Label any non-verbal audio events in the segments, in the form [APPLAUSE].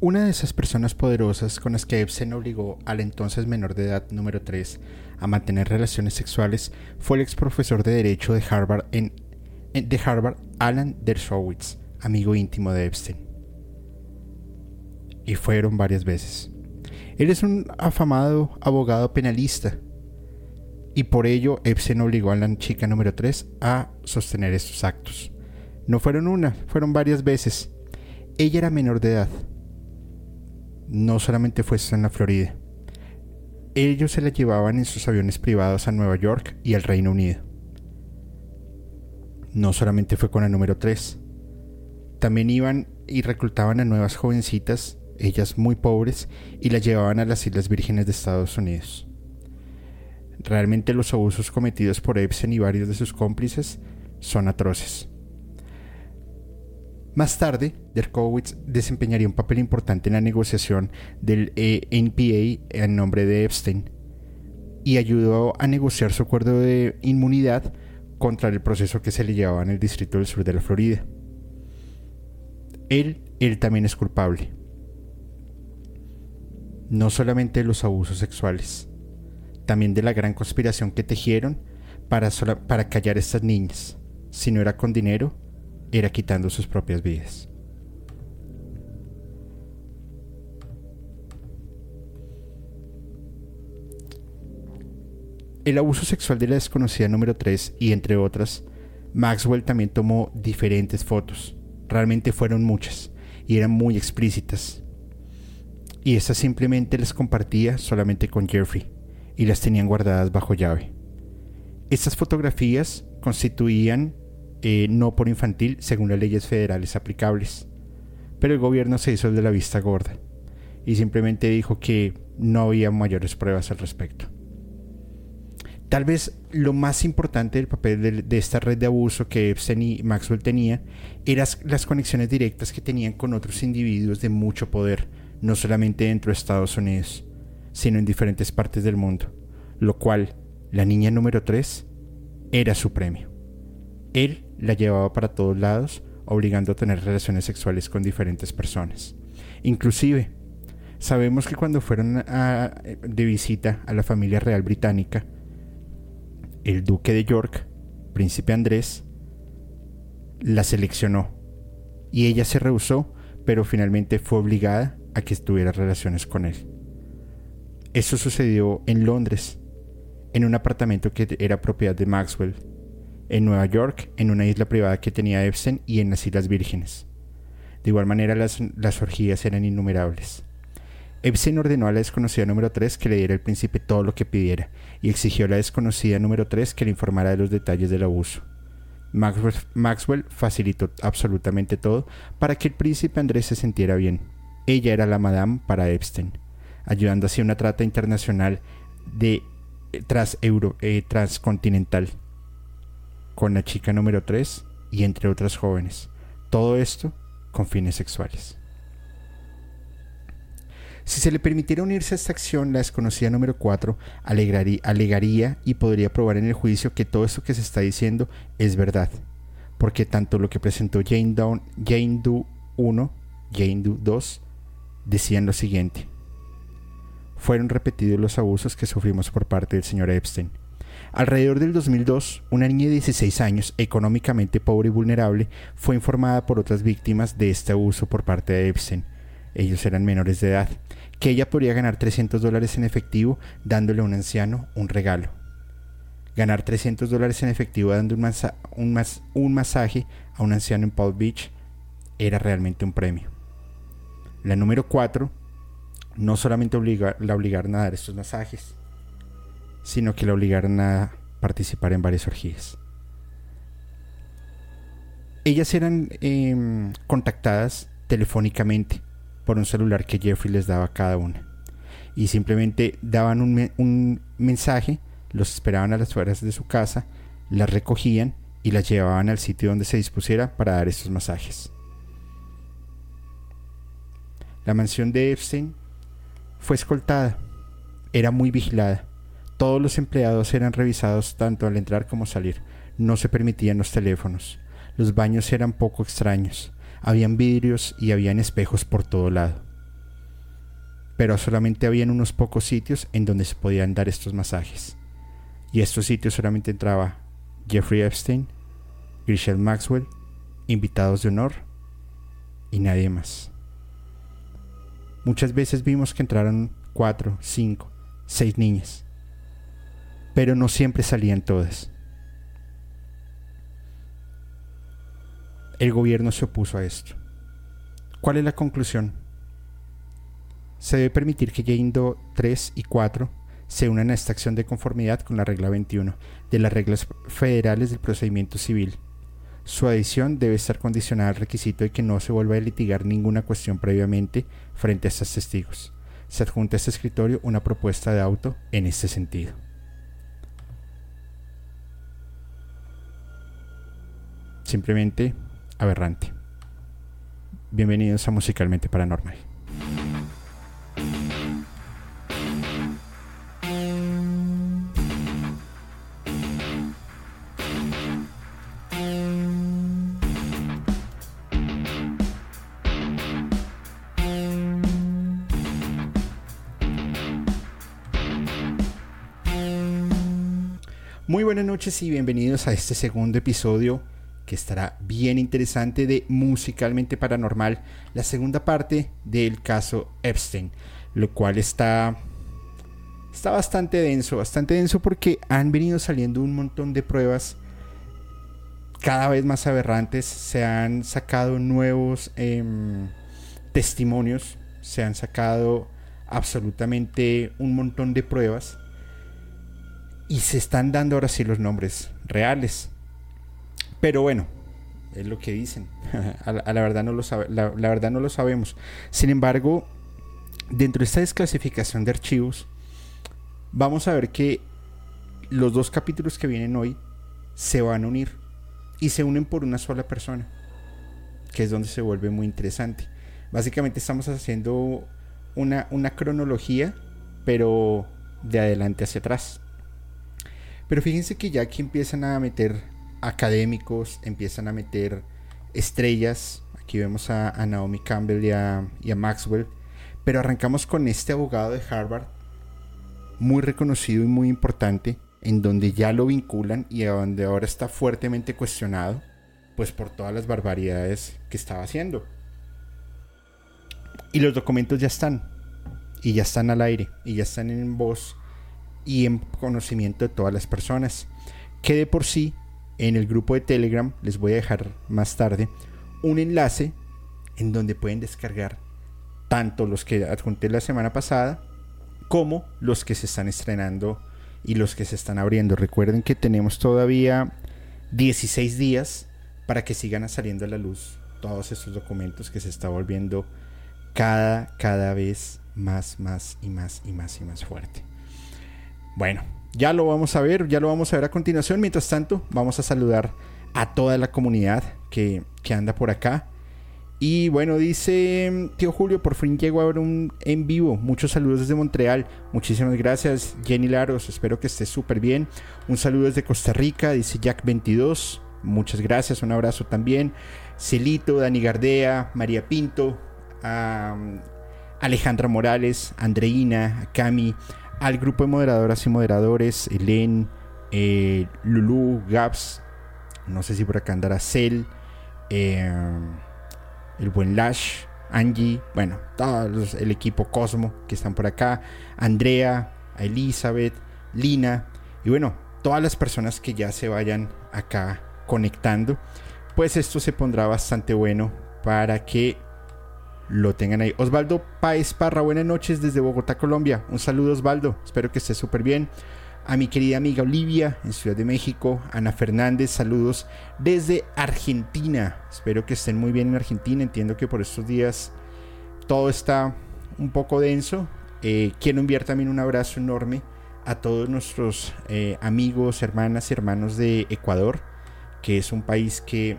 Una de esas personas poderosas con las que Epstein obligó al entonces menor de edad número 3 a mantener relaciones sexuales fue el ex profesor de Derecho de Harvard, en, de Harvard Alan Dershowitz, amigo íntimo de Epstein. Y fueron varias veces. Él es un afamado abogado penalista y por ello Epstein obligó a la chica número 3 a sostener estos actos. No fueron una, fueron varias veces. Ella era menor de edad. No solamente fue en la Florida. Ellos se la llevaban en sus aviones privados a Nueva York y al Reino Unido. No solamente fue con la número 3. También iban y reclutaban a nuevas jovencitas, ellas muy pobres, y las llevaban a las Islas Vírgenes de Estados Unidos. Realmente los abusos cometidos por Epstein y varios de sus cómplices son atroces. Más tarde, Derkowitz desempeñaría un papel importante en la negociación del eh, NPA en nombre de Epstein y ayudó a negociar su acuerdo de inmunidad contra el proceso que se le llevaba en el Distrito del Sur de la Florida. Él, él también es culpable. No solamente de los abusos sexuales, también de la gran conspiración que tejieron para, para callar a estas niñas. Si no era con dinero, era quitando sus propias vidas. El abuso sexual de la desconocida número 3 y entre otras, Maxwell también tomó diferentes fotos. Realmente fueron muchas y eran muy explícitas. Y esas simplemente las compartía solamente con Jeffrey y las tenían guardadas bajo llave. Estas fotografías constituían eh, no por infantil según las leyes federales aplicables. Pero el gobierno se hizo el de la vista gorda y simplemente dijo que no había mayores pruebas al respecto. Tal vez lo más importante del papel de, esta red de abuso que Epstein y Maxwell tenía eran las conexiones directas que tenían con otros individuos de mucho poder, no solamente dentro de Estados Unidos, sino en diferentes partes del mundo, lo cual la niña número 3 era su premio. Él la llevaba para todos lados, obligando a tener relaciones sexuales con diferentes personas. Inclusive, sabemos que cuando fueron de visita a la familia real británica, el duque de York, príncipe Andrés, la seleccionó y ella se rehusó, pero finalmente fue obligada a que tuviera relaciones con él. Eso sucedió en Londres, en un apartamento que era propiedad de Maxwell, en Nueva York, en una isla privada que tenía Epstein y en las Islas Vírgenes. De igual manera las, las orgías eran innumerables. Epstein ordenó a la desconocida número 3 que le diera al príncipe todo lo que pidiera y exigió a la desconocida número 3 que le informara de los detalles del abuso. Maxwell, facilitó absolutamente todo para que el príncipe Andrés se sintiera bien. Ella era la madame para Epstein, ayudando así una trata internacional de eh, tras euro, eh, transcontinental con la chica número 3 y entre otras jóvenes. Todo esto con fines sexuales. Si se le permitiera unirse a esta acción, la desconocida número 4 alegaría y podría probar en el juicio que todo esto que se está diciendo es verdad, porque tanto lo que presentó Jane, Doe, Jane Doe 1, Jane Doe 2 decían lo siguiente. Fueron repetidos los abusos que sufrimos por parte del señor Epstein. Alrededor del 2002, una niña de 16 años, económicamente pobre y vulnerable, fue informada por otras víctimas de este abuso por parte de Epstein. Ellos eran menores de edad que ella podría ganar 300 dólares en efectivo dándole a un anciano un regalo. Ganar 300 dólares en efectivo dando un, masaje a un anciano en Palm Beach era realmente un premio. La número 4 no solamente la obligaron a dar estos masajes, sino que la obligaron a participar en varias orgías. Ellas eran em, contactadas telefónicamente por un celular que Jeffrey les daba a cada una. Y simplemente daban un, mensaje, los esperaban a las fuerzas de su casa, las recogían y las llevaban al sitio donde se dispusiera para dar estos masajes. La mansión de Epstein fue escoltada, era muy vigilada. Todos los empleados eran revisados tanto al entrar como salir. No se permitían los teléfonos. Los baños eran poco extraños. Habían vidrios y habían espejos por todo lado. pero solamente habían unos pocos sitios en donde se podían dar estos masajes. Y estos sitios solamente entraba Jeffrey Epstein, Griselle Maxwell, invitados de honor y nadie más. Muchas veces vimos que entraron cuatro, cinco, seis niñas, pero no siempre salían todas. El gobierno se opuso a esto. ¿Cuál es la conclusión? Se debe permitir que Jane Doe 3 y 4 se unan a esta acción de conformidad con la regla 21 de las reglas federales del procedimiento civil. Su adición debe estar condicionada al requisito de que no se vuelva a litigar ninguna cuestión previamente frente a estos testigos. Se adjunta a este escritorio una propuesta de auto en este sentido. Simplemente aberrante. Bienvenidos a Musicalmente Paranormal. Muy buenas noches y bienvenidos a este segundo episodio que estará bien interesante de Musicalmente Paranormal, la segunda parte del caso Epstein, lo cual está está bastante denso, bastante denso porque han venido saliendo un montón de pruebas cada vez más aberrantes, se han sacado nuevos em, testimonios, se han sacado absolutamente un montón de pruebas y se están dando ahora sí los nombres reales. Pero bueno, es lo que dicen. [LAUGHS] la, verdad no lo la, verdad no lo sabemos. Sin embargo, dentro de esta desclasificación de archivos, vamos a ver que los dos capítulos que vienen hoy se van a unir y se unen por una sola persona, que es donde se vuelve muy interesante. Básicamente estamos haciendo una, una cronología, pero de adelante hacia atrás. Pero fíjense que ya aquí empiezan a meter académicos, empiezan a meter estrellas. Aquí vemos a, Naomi Campbell y a, y a Maxwell. Pero arrancamos con este abogado de Harvard, muy reconocido y muy importante, en donde ya lo vinculan y a donde ahora está fuertemente cuestionado, pues por todas las barbaridades que estaba haciendo. Y los documentos ya están, y ya están al aire, y ya están en voz y en conocimiento de todas las personas, que de por sí en el grupo de Telegram, les voy a dejar más tarde, un enlace en donde pueden descargar tanto los que adjunté la semana pasada como los que se están estrenando y los que se están abriendo. Recuerden que tenemos todavía 16 días para que sigan saliendo a la luz todos estos documentos que se está volviendo cada, cada vez más, más y más y más y más fuerte. Bueno, ya lo vamos a ver, ya lo vamos a ver a continuación. Mientras tanto, vamos a saludar a toda la comunidad que, anda por acá. Y bueno, dice tío Julio, por fin llego a ver un en vivo. Muchos saludos desde Montreal. Muchísimas gracias, Jenny Laros. Espero que esté súper bien. Un saludo desde Costa Rica, dice Jack22. Muchas gracias, un abrazo también. Celito, Dani Gardea, María Pinto, Alejandra Morales, Andreina, Cami, al grupo de moderadoras y moderadores, Elen, eh, Lulu, Gaps, no sé si por acá andará Cel, eh, el buen Lash, Angie, bueno, todo el equipo Cosmo que están por acá, Andrea, Elizabeth, Lina, y bueno, todas las personas que ya se vayan acá conectando, pues esto se pondrá bastante bueno para que lo tengan ahí. Osvaldo Paez Parra, buenas noches desde Bogotá, Colombia. Un saludo Osvaldo, espero que esté súper bien. A mi querida amiga Olivia en Ciudad de México, Ana Fernández, saludos desde Argentina. Espero que estén muy bien en Argentina. Entiendo que por estos días todo está un poco denso. Eh, quiero enviar también un abrazo enorme a todos nuestros eh, amigos, hermanas y hermanos de Ecuador, que es un país que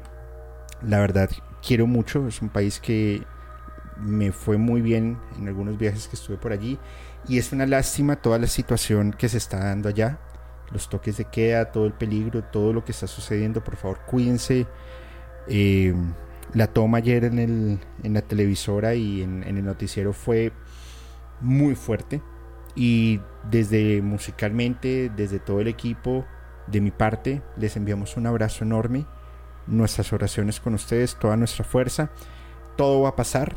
la verdad quiero mucho. Es un país que me fue muy bien en algunos viajes que estuve por allí y es una lástima toda la situación que se está dando allá, los toques de queda, todo el peligro, todo lo que está sucediendo, por favor cuídense. Eh, la toma ayer en, el, en la televisora y en, el noticiero fue muy fuerte y desde musicalmente, desde todo el equipo, de mi parte, les enviamos un abrazo enorme, nuestras oraciones con ustedes, toda nuestra fuerza. Todo va a pasar,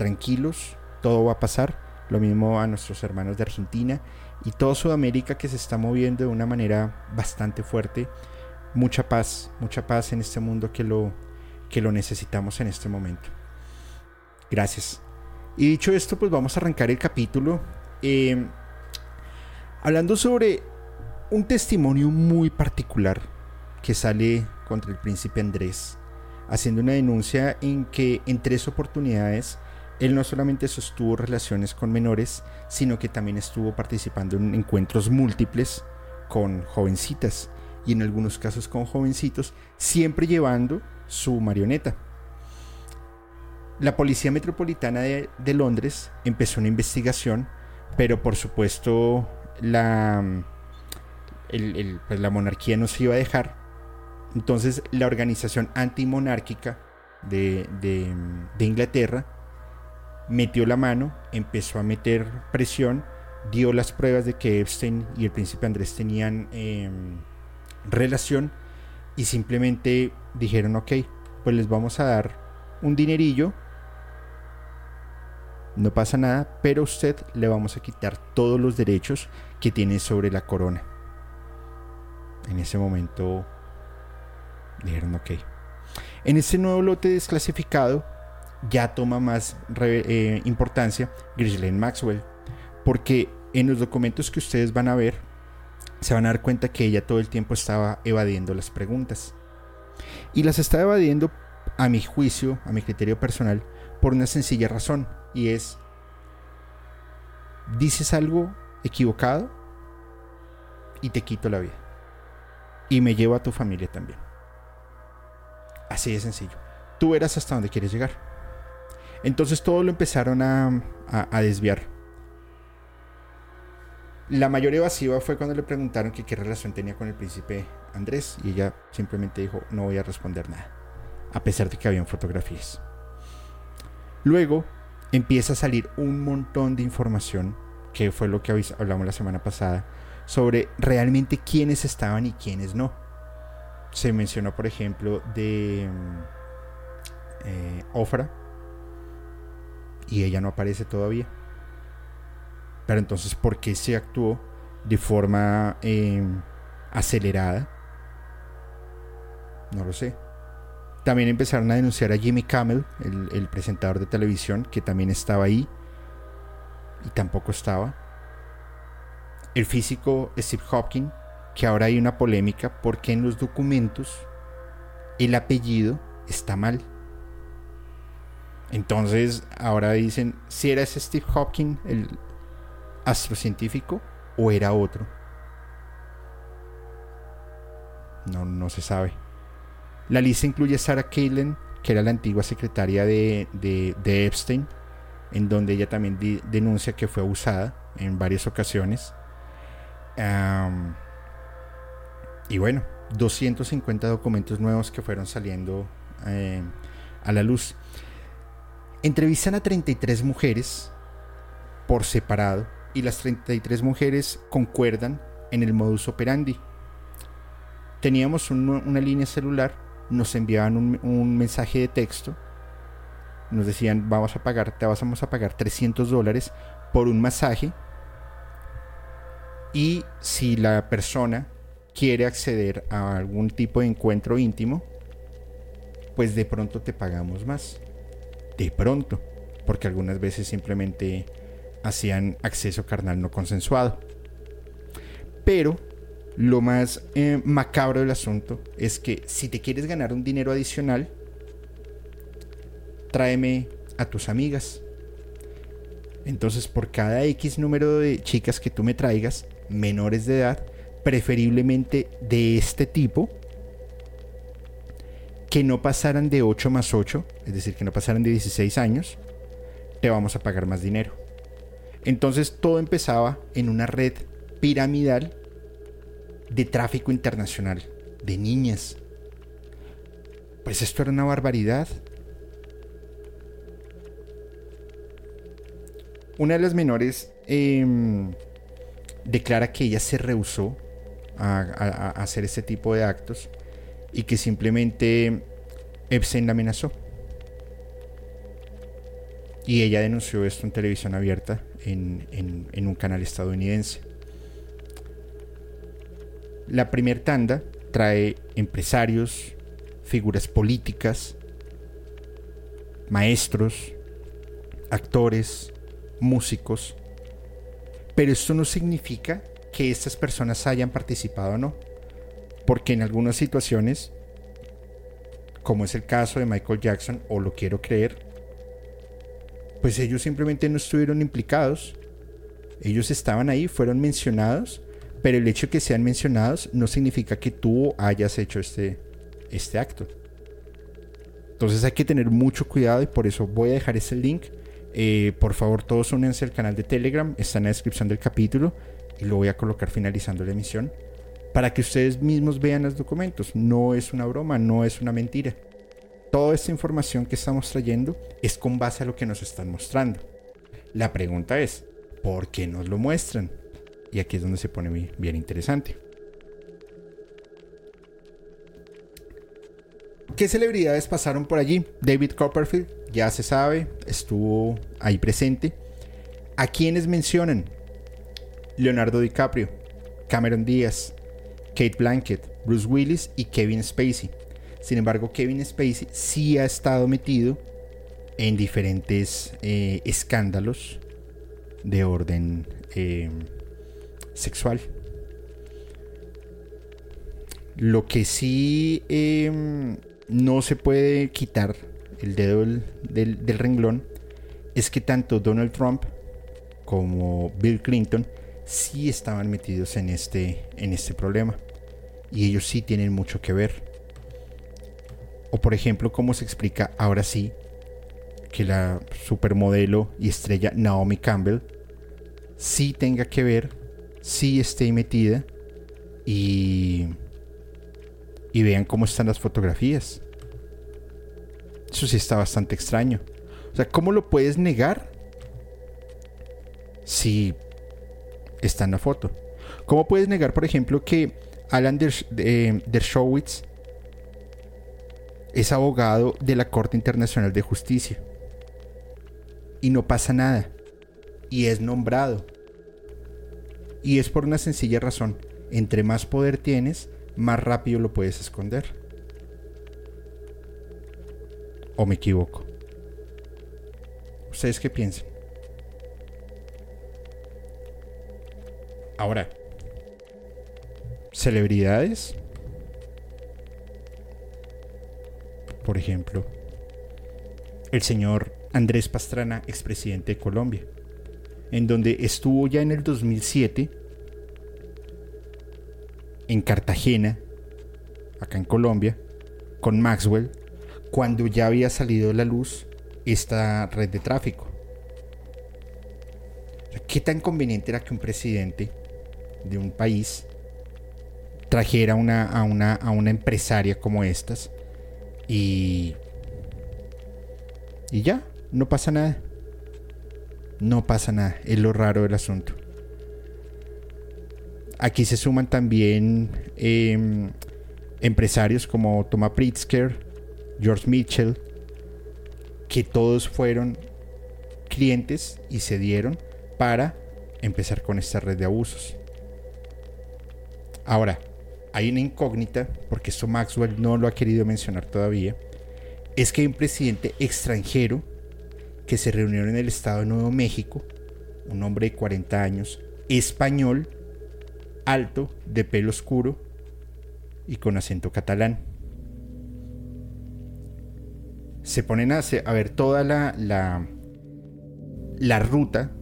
tranquilos, todo va a pasar. Lo mismo a nuestros hermanos de Argentina y toda Sudamérica que se está moviendo de una manera bastante fuerte. Mucha paz, mucha paz en este mundo que lo, que lo necesitamos en este momento. Gracias. Y dicho esto, pues vamos a arrancar el capítulo. Eh, hablando sobre un testimonio muy particular que sale contra el príncipe Andrés, haciendo una denuncia en que en tres oportunidades él no solamente sostuvo relaciones con menores, sino que también estuvo participando en encuentros múltiples con jovencitas y en algunos casos con jovencitos, siempre llevando su marioneta. La Policía Metropolitana de, Londres empezó una investigación, pero por supuesto la, pues la monarquía no se iba a dejar. Entonces la organización antimonárquica de, de Inglaterra metió la mano, empezó a meter presión, dio las pruebas de que Epstein y el príncipe Andrés tenían em, relación y simplemente dijeron, ok, pues les vamos a dar un dinerillo, no pasa nada, pero a usted le vamos a quitar todos los derechos que tiene sobre la corona. En ese momento dijeron, ok. En ese nuevo lote desclasificado, ya toma más eh, importancia Ghislaine Maxwell, porque en los documentos que ustedes van a ver, se van a dar cuenta que ella todo el tiempo estaba evadiendo las preguntas. Y las está evadiendo, a mi juicio, a mi criterio personal, por una sencilla razón, y es, dices algo equivocado y te quito la vida. Y me llevo a tu familia también. Así de sencillo. Tú verás hasta dónde quieres llegar. Entonces todo lo empezaron a, desviar. La mayor evasiva fue cuando le preguntaron que qué relación tenía con el príncipe Andrés y ella simplemente dijo no voy a responder nada, a pesar de que habían fotografías. Luego empieza a salir un montón de información, que fue lo que hablamos la semana pasada, sobre realmente quiénes estaban y quiénes no. Se mencionó, por ejemplo, de eh, Ofra, y ella no aparece todavía. Pero entonces, ¿por qué se actuó de forma em, acelerada? No lo sé. También empezaron a denunciar a Jimmy Campbell, el, presentador de televisión, que también estaba ahí y tampoco estaba. El físico Steve Hopkins, que ahora hay una polémica porque en los documentos el apellido está mal. Entonces, ahora dicen si era ese Steve Hawking, el astrocientífico, o era otro. No, no se sabe. La lista incluye a Sarah Kalen, que era la antigua secretaria de, de, Epstein, en donde ella también denuncia que fue abusada en varias ocasiones. y bueno, 250 documentos nuevos que fueron saliendo eh, a la luz. Entrevistan a 33 mujeres por separado y las 33 mujeres concuerdan en el modus operandi. Teníamos una línea celular, nos enviaban un, mensaje de texto, nos decían vamos a pagar, te vamos a pagar 300 dólares por un masaje y si la persona quiere acceder a algún tipo de encuentro íntimo, pues de pronto te pagamos más de pronto, porque algunas veces simplemente hacían acceso carnal no consensuado. Pero lo más eh, macabro del asunto es que si te quieres ganar un dinero adicional, tráeme a tus amigas. Entonces, por cada X número de chicas que tú me traigas, menores de edad, preferiblemente de este tipo, que no pasaran de 8 más 8, es decir, que no pasaran de 16 años, te vamos a pagar más dinero. Entonces todo empezaba en una red piramidal de tráfico internacional, de niñas. Pues esto era una barbaridad. una de las menores em, declara que ella se rehusó a, hacer este tipo de actos y que simplemente Epstein la amenazó. Y ella denunció esto en televisión abierta en, en un canal estadounidense. La primer tanda trae empresarios, figuras políticas, maestros, actores, músicos. Pero esto no significa que estas personas hayan participado o no. Porque en algunas situaciones, como es el caso de Michael Jackson, o lo quiero creer, pues ellos simplemente no estuvieron implicados. Ellos estaban ahí, fueron mencionados, pero el hecho de que sean mencionados no significa que tú hayas hecho este, este acto. Entonces hay que tener mucho cuidado y por eso voy a dejar ese link. Eh, por favor, todos únense al canal de Telegram, está en la descripción del capítulo y lo voy a colocar finalizando la emisión para que ustedes mismos vean los documentos. No es una broma, no es una mentira. Toda esta información que estamos trayendo es con base a lo que nos están mostrando. La pregunta es, ¿por qué nos lo muestran? Y aquí es donde se pone bien interesante. ¿Qué celebridades pasaron por allí? David Copperfield, ya se sabe, estuvo ahí presente. ¿A quiénes mencionan? Leonardo DiCaprio, Cameron Díaz, Kate Blanket, Bruce Willis y Kevin Spacey. Sin embargo, Kevin Spacey sí ha estado metido en diferentes eh, escándalos de orden eh, sexual. Lo que sí em, no se puede quitar el dedo del, del, renglón es que tanto Donald Trump como Bill Clinton sí estaban metidos en este, en este problema. Y ellos sí tienen mucho que ver. O por ejemplo, cómo se explica ahora sí que la supermodelo y estrella Naomi Campbell sí tenga que ver, sí esté metida y, y vean cómo están las fotografías. Eso sí está bastante extraño. O sea, ¿cómo lo puedes negar si está en la foto. ¿Cómo puedes negar, por ejemplo, que Alan Dershowitz es abogado de la Corte Internacional de Justicia? Y no pasa nada. Y es nombrado. Y es por una sencilla razón. Entre más poder tienes, más rápido lo puedes esconder. ¿O me equivoco? ¿Ustedes qué piensan? Ahora, celebridades. Por ejemplo, el señor Andrés Pastrana, expresidente de Colombia, en donde estuvo ya en el 2007 en Cartagena, acá en Colombia, con Maxwell, cuando ya había salido a la luz esta red de tráfico. ¿Qué tan conveniente era que un presidente de un país trajera una, a, una, a una empresaria como estas y, y ya, no pasa nada. No pasa nada, es lo raro del asunto. Aquí se suman también em, empresarios como Thomas Pritzker, George Mitchell, que todos fueron clientes y se dieron para empezar con esta red de abusos. Ahora, hay una incógnita, porque esto Maxwell no lo ha querido mencionar todavía, es que hay un presidente extranjero que se reunió en el estado de Nuevo México, un hombre de 40 años, español, alto, de pelo oscuro y con acento catalán. Se ponen a, a ver toda la, la, la ruta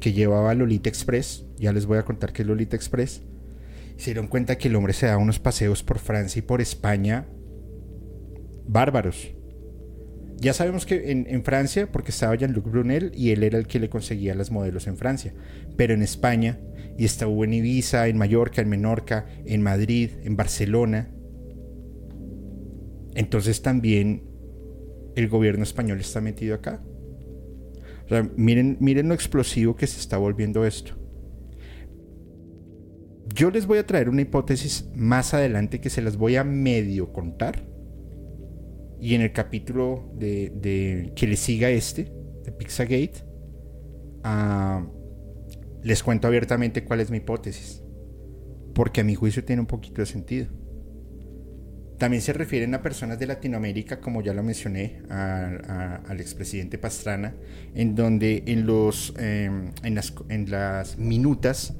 que llevaba Lolita Express. Ya les voy a contar qué es Lolita Express se dieron cuenta que el hombre se da unos paseos por Francia y por España bárbaros. Ya sabemos que en, Francia, porque estaba Jean-Luc Brunel y él era el que le conseguía las modelos en Francia, pero en España, y estuvo en Ibiza, en Mallorca, en Menorca, en Madrid, en Barcelona. Entonces también el gobierno español está metido acá. miren, miren lo explosivo que se está volviendo esto. Yo les voy a traer una hipótesis más adelante que se las voy a medio contar. Y en el capítulo de, que le siga este, de Pixagate, uh, les cuento abiertamente cuál es mi hipótesis. Porque a mi juicio tiene un poquito de sentido. También se refieren a personas de Latinoamérica, como ya lo mencioné, al expresidente Pastrana, en donde en, los, em, en, las, en las minutas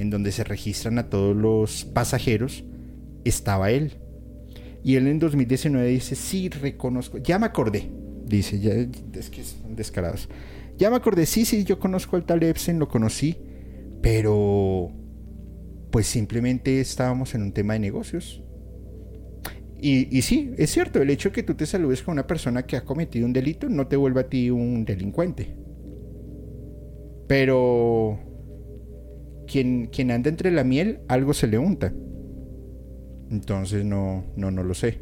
en donde se registran a todos los pasajeros, estaba él. Y él en 2019 dice, sí, reconozco, ya me acordé, dice, ya, es que son. Ya me acordé, sí, sí, yo conozco al tal Epstein, lo conocí, pero pues simplemente estábamos en un tema de negocios. Y, y, sí, es cierto, el hecho de que tú te saludes con una persona que ha cometido un delito no te vuelve a ti un delincuente. Pero quien, quien anda entre la miel, algo se le unta. Entonces no, no, no lo sé.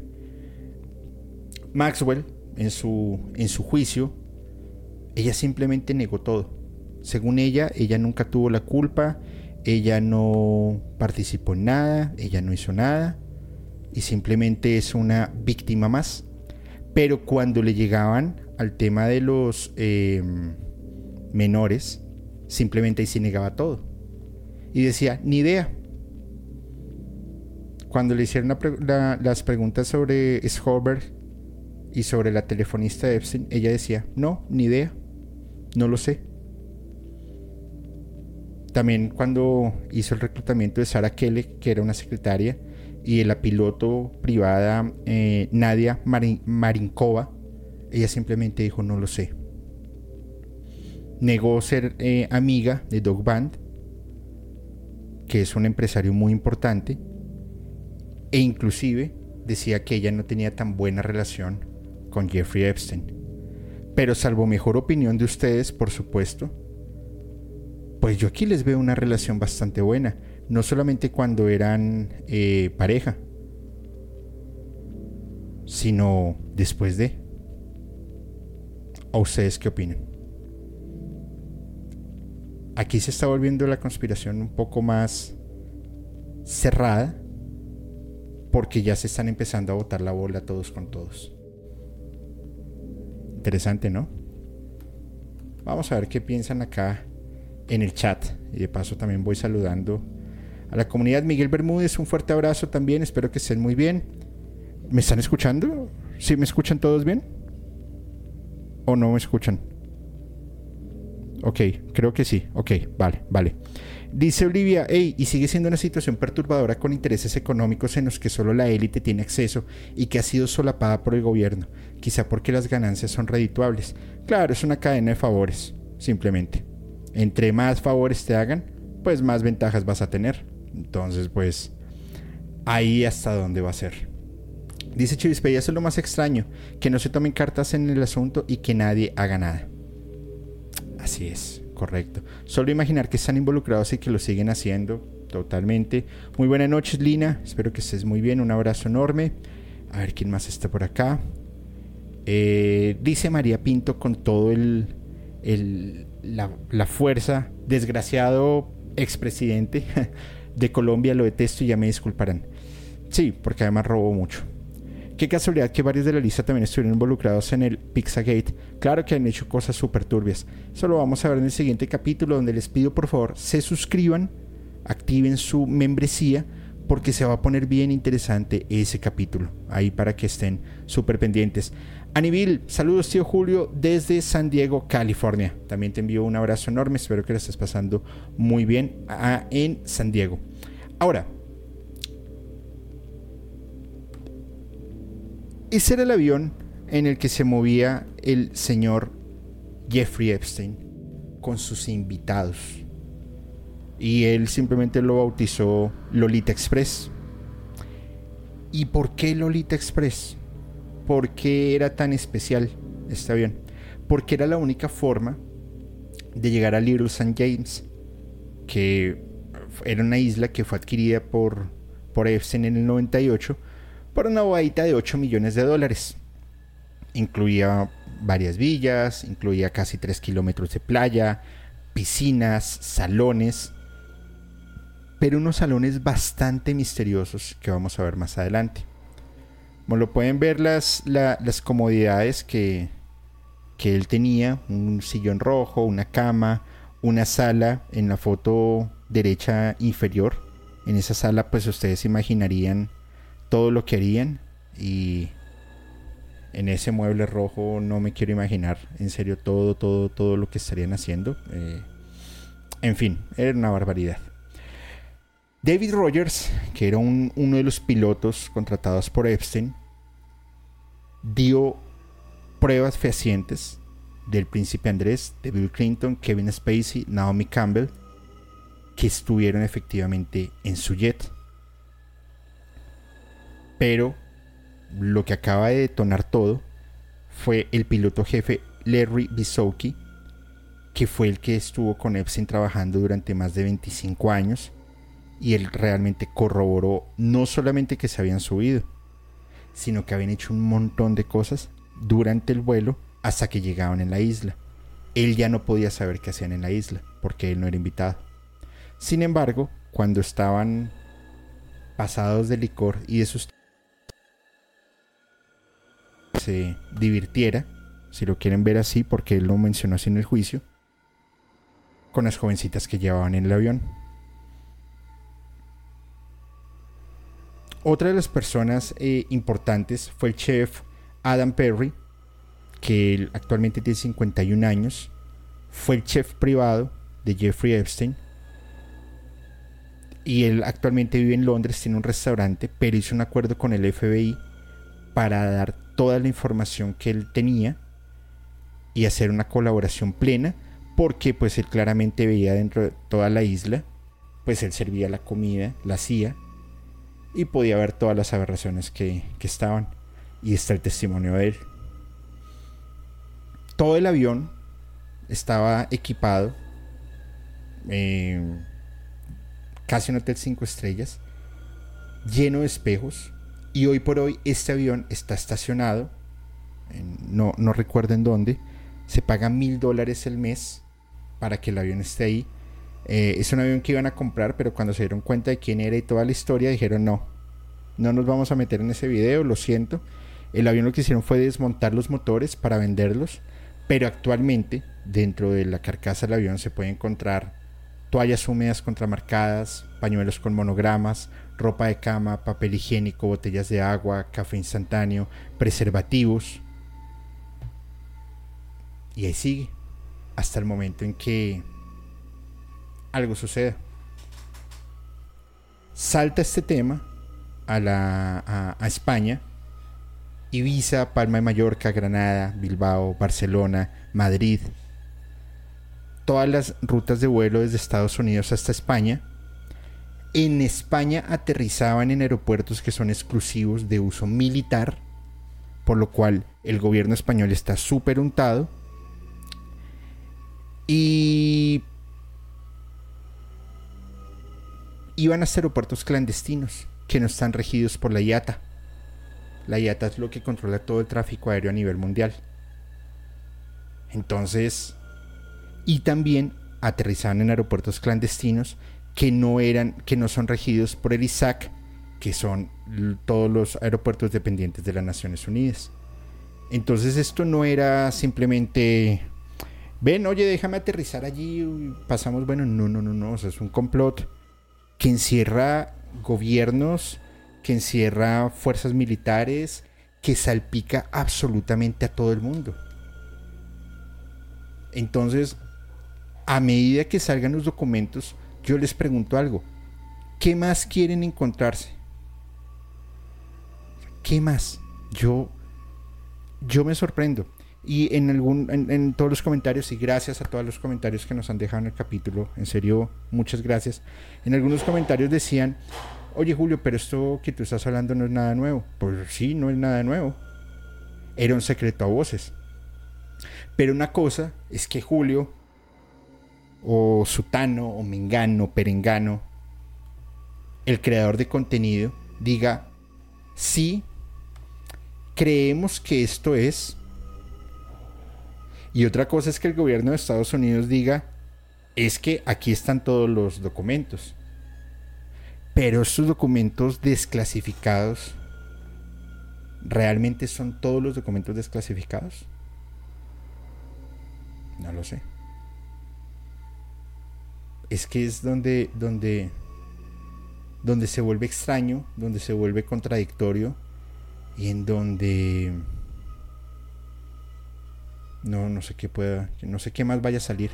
Maxwell, en su, en su juicio, ella simplemente negó todo. Según ella, ella nunca tuvo la culpa, ella no participó en nada, ella no hizo nada y simplemente es una víctima más. Pero cuando le llegaban al tema de los em, menores, simplemente ahí se negaba todo. Y decía, ni idea. Cuando le hicieron las preguntas sobre Schoberg y sobre la telefonista de Epstein, ella decía, no, ni idea, no lo sé. También cuando hizo el reclutamiento de Sara Kelly, que era una secretaria, y la piloto privada eh, Nadia Marinkova, ella simplemente dijo no lo sé. Negó ser eh, amiga de Doug Band, que es un empresario muy importante, e inclusive decía que ella no tenía tan buena relación con Jeffrey Epstein. Pero salvo mejor opinión de ustedes, por supuesto, pues yo aquí les veo una relación bastante buena no solamente cuando eran eh, pareja, sino después de. ¿A ustedes qué opinan? Aquí se está volviendo la conspiración un poco más cerrada porque ya se están empezando a botar la bola todos con todos. Interesante, ¿no? Vamos a ver qué piensan acá en el chat. Y de paso también voy saludando a la comunidad Miguel Bermúdez, un fuerte abrazo también, espero que estén muy bien. ¿Me están escuchando? ¿Sí me escuchan todos bien? ¿O no me escuchan? Ok, creo que sí. Ok, vale, vale. Dice Olivia, hey, y sigue siendo una situación perturbadora con intereses económicos en los que solo la élite tiene acceso y que ha sido solapada por el gobierno, quizá porque las ganancias son redituables. Claro, es una cadena de favores, simplemente. Entre más favores te hagan, pues más ventajas vas a tener. Entonces, pues, ahí hasta dónde va a ser. Dice Chivispe, eso es lo más extraño, que no se tomen cartas en el asunto y que nadie haga nada. Así es, correcto. Solo imaginar que están involucrados y que lo siguen haciendo totalmente. Muy buenas noches, Lina. Espero que estés muy bien. Un abrazo enorme. A ver quién más está por acá. Eh, dice María Pinto con todo el, la, la fuerza. Desgraciado expresidente. [LAUGHS] de Colombia, lo detesto y ya me disculparán. Sí, porque además robó mucho. Qué casualidad que varios de la lista también estuvieron involucrados en el Pixagate. Claro que han hecho cosas súper turbias. Eso lo vamos a ver en el siguiente capítulo donde les pido por favor se suscriban, activen su membresía porque se va a poner bien interesante ese capítulo. Ahí para que estén súper pendientes. Anibil, saludos tío Julio desde San Diego, California. También te envío un abrazo enorme, espero que la estés pasando muy bien en San Diego. Ahora, ese era el avión en el que se movía el señor Jeffrey Epstein con sus invitados. Y él simplemente lo bautizó Lolita Express. ¿Y por qué Lolita Express? ¿Por qué era tan especial este avión? Porque era la única forma de llegar a Little St. James, que era una isla que fue adquirida por, por Epstein en el 98 por una bobadita de 8 millones de dólares. Incluía varias villas, incluía casi 3 kilómetros de playa, piscinas, salones, pero unos salones bastante misteriosos que vamos a ver más adelante. Como lo pueden ver las, las comodidades que, que él tenía, un sillón rojo, una cama, una sala en la foto derecha inferior. En esa sala pues ustedes imaginarían todo lo que harían y en ese mueble rojo no me quiero imaginar en serio todo, todo, todo lo que estarían haciendo. Eh, en fin, era una barbaridad. David Rogers, que era uno de los pilotos contratados por Epstein, dio pruebas fehacientes del príncipe Andrés, de Bill Clinton, Kevin Spacey, Naomi Campbell, que estuvieron efectivamente en su jet. Pero lo que acaba de detonar todo fue el piloto jefe Larry Bisowski, que fue el que estuvo con Epstein trabajando durante más de 25 años y él realmente corroboró no solamente que se habían subido, sino que habían hecho un montón de cosas durante el vuelo hasta que llegaban en la isla. Él ya no podía saber qué hacían en la isla, porque él no era invitado. Sin embargo, cuando estaban pasados de licor y de sus se divirtiera, si lo quieren ver así, porque él lo mencionó así en el juicio, con las jovencitas que llevaban en el avión. Otra de las personas eh, importantes fue el chef Adam Perry, que actualmente tiene 51 años. Fue el chef privado de Jeffrey Epstein. Y él actualmente vive en Londres, tiene un restaurante, pero hizo un acuerdo con el FBI para dar toda la información que él tenía y hacer una colaboración plena, porque pues él claramente veía dentro de toda la isla, pues él servía la comida, la hacía, y podía ver todas las aberraciones que, estaban. Y está el testimonio de él. Todo el avión estaba equipado, eh, casi un hotel 5 estrellas, lleno de espejos. Y hoy por hoy este avión está estacionado, no, no recuerdo en dónde, se paga mil dólares el mes para que el avión esté ahí eh, es un avión que iban a comprar, pero cuando se dieron cuenta de quién era y toda la historia, dijeron no, no nos vamos a meter en ese video, lo siento. El avión lo que hicieron fue desmontar los motores para venderlos, pero actualmente dentro de la carcasa del avión se puede encontrar toallas húmedas contramarcadas, pañuelos con monogramas, ropa de cama, papel higiénico, botellas de agua, café instantáneo, preservativos. Y ahí sigue, hasta el momento en que algo suceda. Salta este tema a, la, a, España, Ibiza, Palma de Mallorca, Granada, Bilbao, Barcelona, Madrid, todas las rutas de vuelo desde Estados Unidos hasta España. En España aterrizaban en aeropuertos que son exclusivos de uso militar, por lo cual el gobierno español está súper untado. Y iban a aeropuertos clandestinos que no están regidos por la IATA. La IATA es lo que controla todo el tráfico aéreo a nivel mundial. Entonces, y también aterrizaban en aeropuertos clandestinos que no eran, que no son regidos por el ISAC, que son todos los aeropuertos dependientes de las Naciones Unidas. Entonces esto no era simplemente, ven, oye, déjame aterrizar allí y pasamos, bueno, no, no, no, no, o sea, es un complot que encierra gobiernos, que encierra fuerzas militares, que salpica absolutamente a todo el mundo. Entonces, a medida que salgan los documentos, yo les pregunto algo. ¿Qué más quieren encontrarse? ¿Qué más? Yo, yo me sorprendo. Y en, algún, en, todos los comentarios, y gracias a todos los comentarios que nos han dejado en el capítulo, en serio, muchas gracias. En algunos comentarios decían, oye Julio, pero esto que tú estás hablando no es nada nuevo. Pues sí, no es nada nuevo. Era un secreto a voces. Pero una cosa es que Julio, o Sutano, o Mengano, Perengano, el creador de contenido, diga, sí, creemos que esto es Y otra cosa es que el gobierno de Estados Unidos diga, es que aquí están todos los documentos. Pero estos documentos desclasificados, ¿realmente son todos los documentos desclasificados? No lo sé. Es que es donde, donde, donde se vuelve extraño, donde se vuelve contradictorio y en donde no, no sé qué pueda, no sé qué más vaya a salir.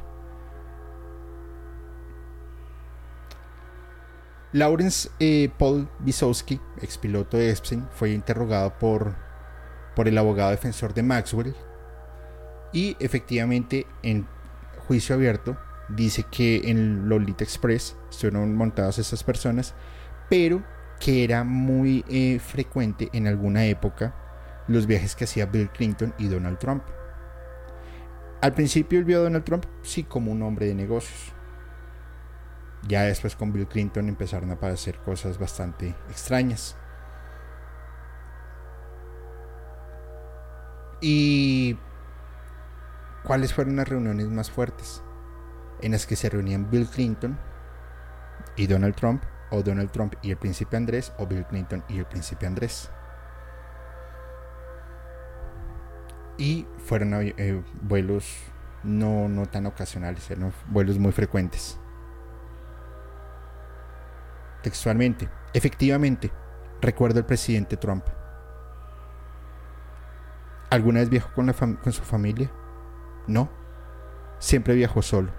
Lawrence eh, Paul Wisowski, expiloto de Epstein, fue interrogado por, por el abogado defensor de Maxwell y efectivamente en juicio abierto dice que en Lolita Express estuvieron montadas esas personas, pero que era muy eh, frecuente en alguna época los viajes que hacía Bill Clinton y Donald Trump. Al principio él vio a Donald Trump sí como un hombre de negocios. Ya después con Bill Clinton empezaron a aparecer cosas bastante extrañas. ¿Y cuáles fueron las reuniones más fuertes? En las que se reunían Bill Clinton y Donald Trump, o Donald Trump y el príncipe Andrés, o Bill Clinton y el príncipe Andrés. y fueron eh, vuelos no, no tan ocasionales, eran vuelos muy frecuentes. Textualmente, efectivamente, recuerdo el presidente Trump. ¿Alguna vez viajó con, la con su familia? No, siempre viajó solo.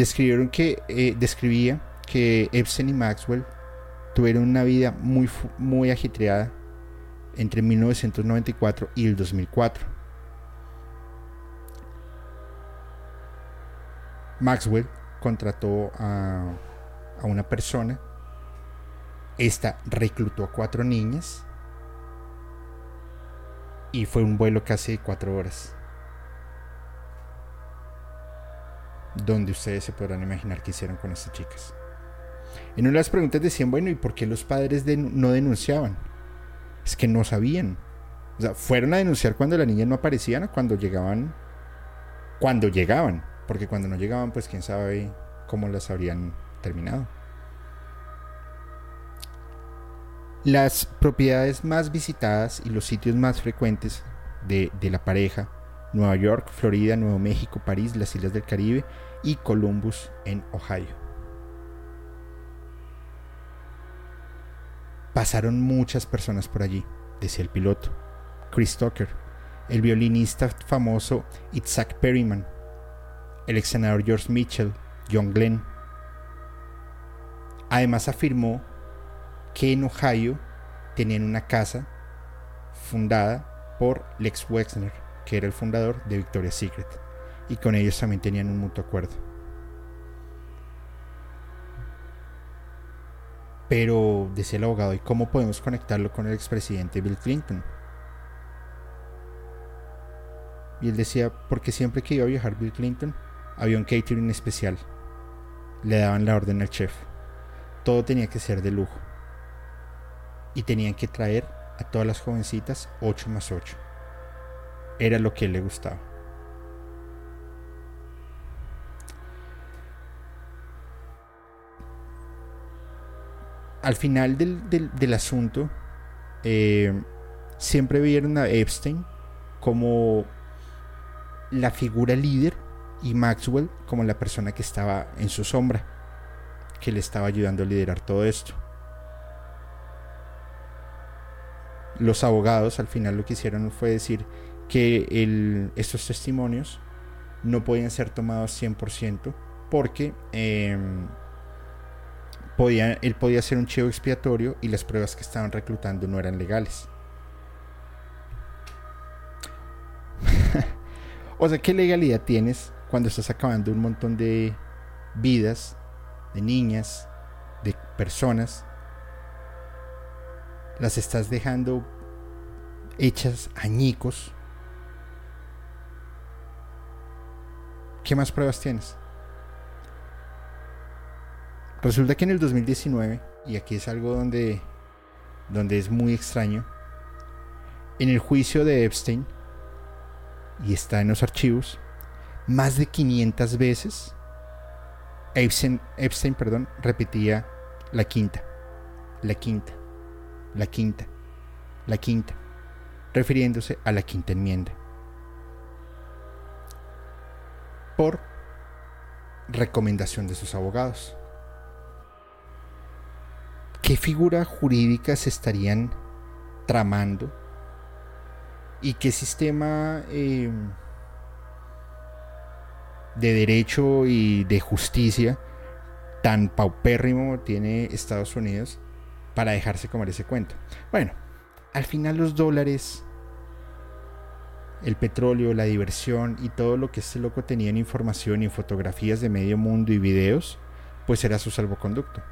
Describieron que, eh, describía que Epstein y Maxwell tuvieron una vida muy, muy ajetreada entre 1994 y el 2004. Maxwell contrató a, a una persona, esta reclutó a cuatro niñas y fue un vuelo casi de cuatro horas. Donde ustedes se podrán imaginar qué hicieron con estas chicas. En una de las preguntas decían, bueno, ¿y por qué los padres no denunciaban? es que no sabían. O sea, fueron a denunciar cuando las niñas no aparecían o cuando llegaban. Cuando llegaban. Porque cuando no llegaban, pues quién sabe cómo las habrían terminado. Las propiedades más visitadas y los sitios más frecuentes de, de la pareja, Nueva York, Florida, Nuevo México, París, las Islas del Caribe y Columbus en Ohio. Pasaron muchas personas por allí, decía el piloto. Chris Tucker, el violinista famoso Isaac Perryman, el ex senador George Mitchell, John Glenn. Además afirmó que en Ohio tenían una casa fundada por Lex Wexner, que era el fundador de Victoria's Secret, y con ellos también tenían un mutuo acuerdo. Pero, decía el abogado, ¿y cómo podemos conectarlo con el expresidente Bill Clinton? Y él decía, porque siempre que iba a viajar Bill Clinton, había un catering especial. Le daban la orden al chef. Todo tenía que ser de lujo. Y tenían que traer a todas las jovencitas 8 más 8. Era lo que le gustaba. al final del, asunto, eh, siempre vieron a Epstein como la figura líder y Maxwell como la persona que estaba en su sombra, que le estaba ayudando a liderar todo esto. Los abogados al final lo que hicieron fue decir que estos testimonios no podían ser tomados 100% porque em, él podía ser un chivo expiatorio y las pruebas que estaban reclutando no eran legales. [LAUGHS] o sea, ¿qué legalidad tienes cuando estás acabando un montón de vidas, de niñas, de personas? Las estás dejando hechas añicos. ¿Qué más pruebas tienes? Resulta que en el 2019, y aquí es algo donde, donde es muy extraño, en el juicio de Epstein, y está en los archivos, más de 500 veces Epstein, Epstein perdón, repetía la quinta, la quinta, la quinta, la quinta, refiriéndose a la quinta enmienda. Por recomendación de sus abogados. ¿Qué figura jurídica se estarían tramando? ¿Y qué sistema eh, de derecho y de justicia tan paupérrimo tiene Estados Unidos para dejarse comer ese cuento? Bueno, al final los dólares, el petróleo, la diversión y todo lo que este loco tenía en información y fotografías de medio mundo y videos, pues era su salvoconducto.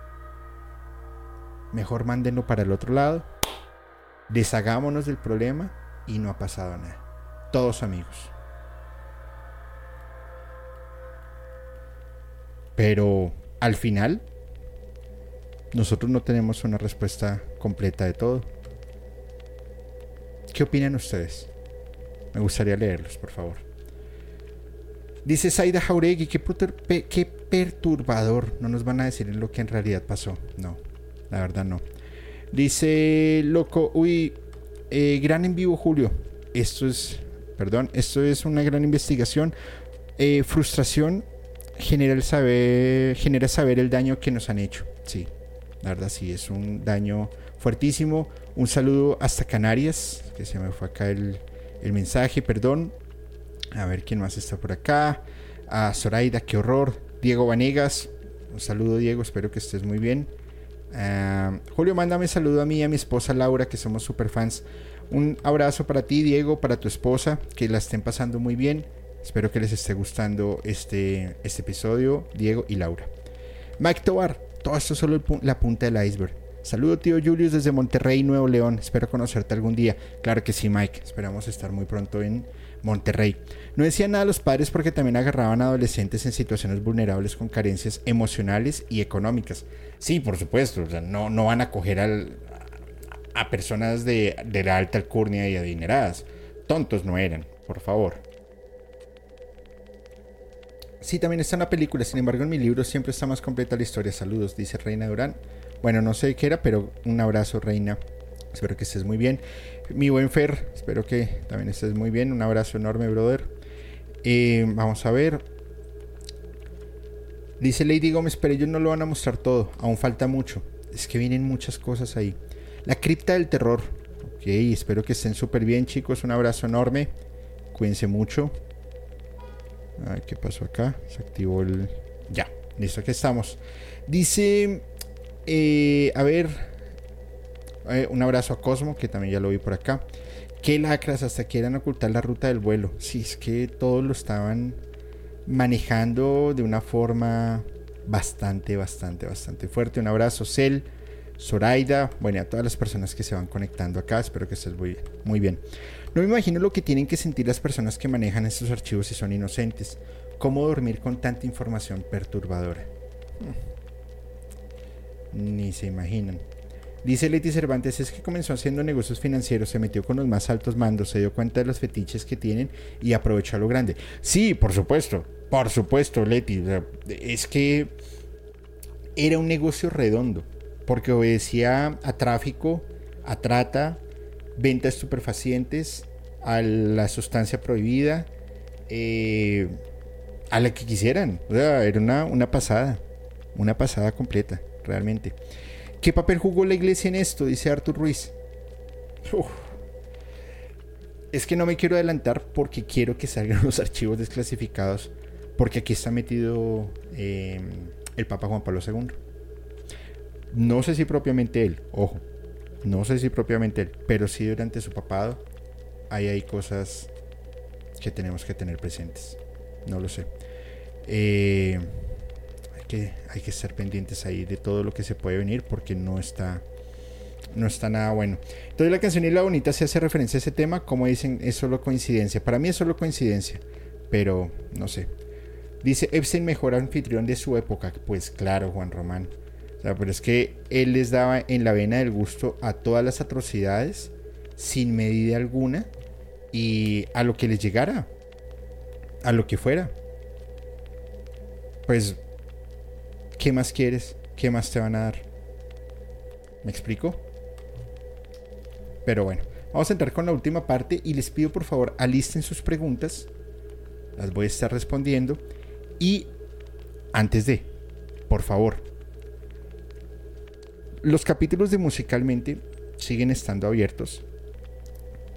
Mejor mándenlo para el otro lado, deshagámonos del problema y no ha pasado nada. Todos amigos. Pero al final, nosotros no tenemos una respuesta completa de todo. ¿Qué opinan ustedes? Me gustaría leerlos, por favor. Dice Saida Jauregui, qué, qué perturbador. No nos van a decir lo que en realidad pasó. No, la verdad no. Dice Loco, uy, eh, gran en vivo, Julio. Esto es, perdón, esto es una gran investigación. Eh, frustración genera, saber, genera saber el daño que nos han hecho. Sí, la verdad sí, es un daño fuertísimo. Un saludo hasta Canarias, que se me fue acá el, el mensaje, perdón. A ver quién más está por acá. A Zoraida, qué horror. Diego Vanegas, un saludo Diego, espero que estés muy bien. Ah, Julio, mándame saludo a mí y a mi esposa Laura, que somos super fans. Un abrazo para ti, Diego, para tu esposa, que la estén pasando muy bien. Espero que les esté gustando este, este episodio, Diego y Laura. Mike Tobar, todo esto es solo la punta del iceberg. Saludo tío Julius desde Monterrey, Nuevo León. Espero conocerte algún día. Claro que sí, Mike. Esperamos estar muy pronto en Monterrey. No decían nada a los padres porque también agarraban a adolescentes en situaciones vulnerables con carencias emocionales y económicas. Sí, por supuesto. no, no van a coger a personas de, de la alta alcurnia y adineradas. Tontos no eran, por favor. Sí, también está en la película, sin embargo en mi libro siempre está más completa la historia. Saludos, dice Reina Durán. Bueno, no sé qué era, pero un abrazo, Reina. Espero que estés muy bien. Mi buen Fer, espero que también estés muy bien. Un abrazo enorme, brother. Eh, vamos a ver. Dice Lady Gómez, pero ellos no lo van a mostrar todo. Aún falta mucho. Es que vienen muchas cosas ahí. La cripta del terror. Ok, espero que estén súper bien, chicos. Un abrazo enorme. Cuídense mucho. Ay, ¿qué pasó acá? Se activó el... Ya, listo, aquí estamos. Dice, eh, a ver, eh, un abrazo a Cosmo, que también ya lo vi por acá. Qué lacras, hasta quieran ocultar la ruta del vuelo. Sí, es que todos lo estaban manejando de una forma bastante, bastante, bastante fuerte. Un abrazo, Cel, Zoraida, bueno, a todas las personas que se van conectando acá. Espero que estés muy, muy bien. No me imagino lo que tienen que sentir las personas que manejan estos archivos y son inocentes. ¿Cómo dormir con tanta información perturbadora? Ni se imaginan. Dice Leti Cervantes, es que comenzó haciendo negocios financieros, se metió con los más altos mandos, se dio cuenta de los fetiches que tienen y aprovechó a lo grande. Sí, por supuesto, por supuesto, Leti. Es que era un negocio redondo, porque obedecía a tráfico, a trata, ventas estupefacientes, a la sustancia prohibida, eh, a la que quisieran. O sea, era una, una pasada, una pasada completa, realmente. ¿Qué papel jugó la iglesia en esto? Dice Artur Ruiz. Es que no me quiero adelantar porque quiero que salgan [LAUGHS] los archivos desclasificados, porque aquí está metido em, el Papa Juan Pablo II. No sé si propiamente él, ojo, no sé si propiamente él, pero sí durante su papado ahí hay cosas que tenemos que tener presentes. No lo sé. Eh, que, hay que estar pendientes ahí de todo lo que se puede venir porque no está, no está nada bueno. Entonces la canción y la bonita se hace referencia a ese tema, como dicen, es solo coincidencia. Para mí es solo coincidencia, pero no sé. Dice Epstein mejor anfitrión de su época. Pues claro, Juan Román pero es que él les daba en la vena del gusto a todas las atrocidades sin medida alguna y a lo que les llegara. a lo que fuera. Pues, ¿qué más quieres? ¿Qué más te van a dar? ¿Me explico? Pero bueno, vamos a entrar con la última parte y les pido por favor alisten sus preguntas. Las voy a estar respondiendo. Y antes de, por favor, los capítulos de musicalmente siguen estando abiertos,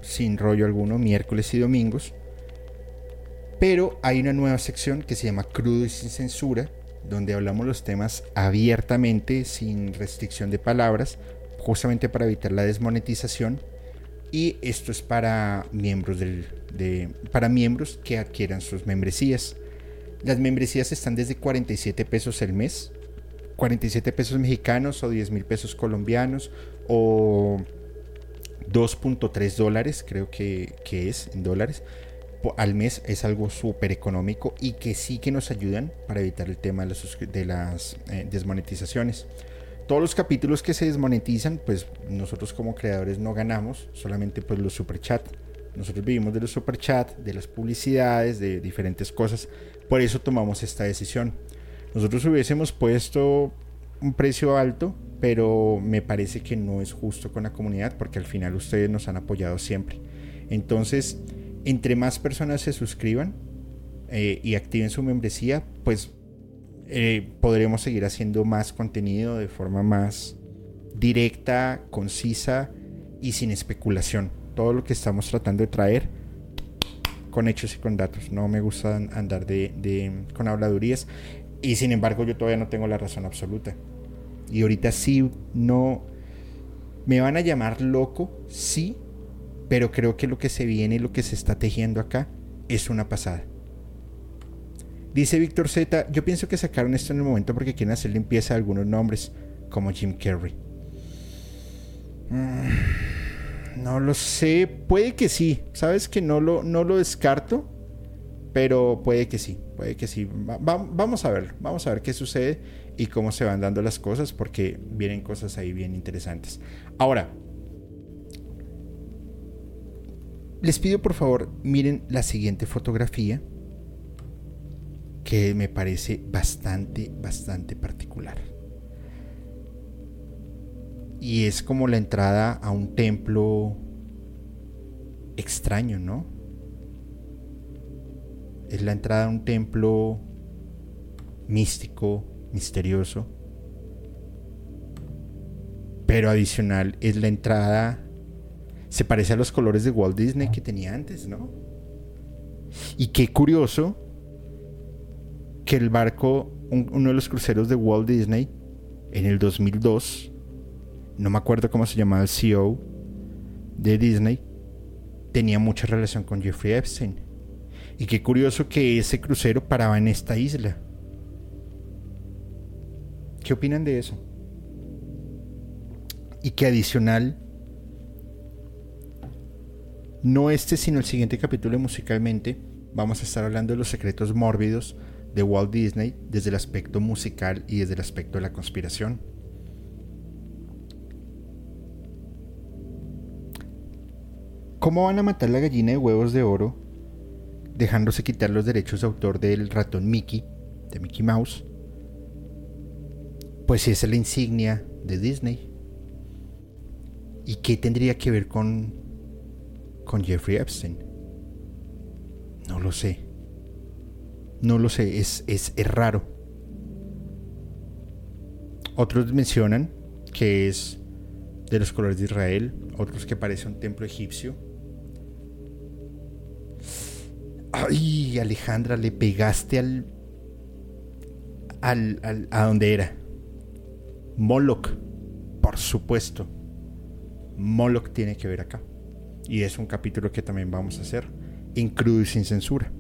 sin rollo alguno, miércoles y domingos. Pero hay una nueva sección que se llama Crudo y sin censura, donde hablamos los temas abiertamente, sin restricción de palabras, justamente para evitar la desmonetización. Y esto es para miembros, de, para miembros que adquieran sus membresías. Las membresías están desde 47 pesos el mes, 47 pesos mexicanos o 10 mil pesos colombianos o 2.3 dólares, creo que, que, es en dólares, al mes es algo súper económico y que sí que nos ayudan para evitar el tema de las, eh, desmonetizaciones. Todos los capítulos que se desmonetizan, pues nosotros como creadores no ganamos, solamente pues los superchat. Nosotros vivimos de los superchat, de las publicidades, de diferentes cosas. Por eso tomamos esta decisión. Nosotros hubiésemos puesto un precio alto, pero me parece que no es justo con la comunidad porque al final ustedes nos han apoyado siempre. Entonces, entre más personas se suscriban eh, y activen su membresía, pues eh, podremos seguir haciendo más contenido de forma más directa, concisa y sin especulación. Todo lo que estamos tratando de traer con hechos y con datos. No me gusta andar de, con habladurías. Y sin embargo yo todavía no tengo la razón absoluta. Y ahorita sí, no... Me van a llamar loco, sí, pero creo que lo que se viene y lo que se está tejiendo acá es una pasada. Dice Víctor Z, yo pienso que sacaron esto en el momento porque quieren hacer limpieza de algunos nombres, como Jim Carrey. Mm, no lo sé, puede que sí, sabes que no lo, no lo descarto, pero puede que sí, puede que sí. vamos a ver, vamos a ver qué sucede y cómo se van dando las cosas, porque vienen cosas ahí bien interesantes. Ahora, les pido por favor, miren la siguiente fotografía, que me parece bastante, bastante particular. Y es como la entrada a un templo extraño, ¿no? Es la entrada a un templo místico, misterioso. Pero adicional es la entrada... Se parece a los colores de Walt Disney que tenía antes, ¿no? Y qué curioso que el barco, uno de los cruceros de Walt Disney, en el 2002, no me acuerdo cómo se llamaba el CEO de Disney, tenía mucha relación con Jeffrey Epstein. Y qué curioso que ese crucero paraba en esta isla. ¿Qué opinan de eso? Y que adicional, no este, sino el siguiente capítulo musicalmente, vamos a estar hablando de los secretos mórbidos de Walt Disney desde el aspecto musical y desde el aspecto de la conspiración. ¿Cómo van a matar la gallina de huevos de oro dejándose quitar los derechos de autor del ratón Mickey, de Mickey Mouse? Pues si es la insignia de Disney. ¿Y qué tendría que ver con, con Jeffrey Epstein? No lo sé. No lo sé, es, es, raro. Otros mencionan que es de los colores de Israel, otros que parece un templo egipcio. Ay, Alejandra, le pegaste al, al, al a donde era. Moloch, por supuesto. Moloch tiene que ver acá. Y es un capítulo que también vamos a hacer en crudo y sin censura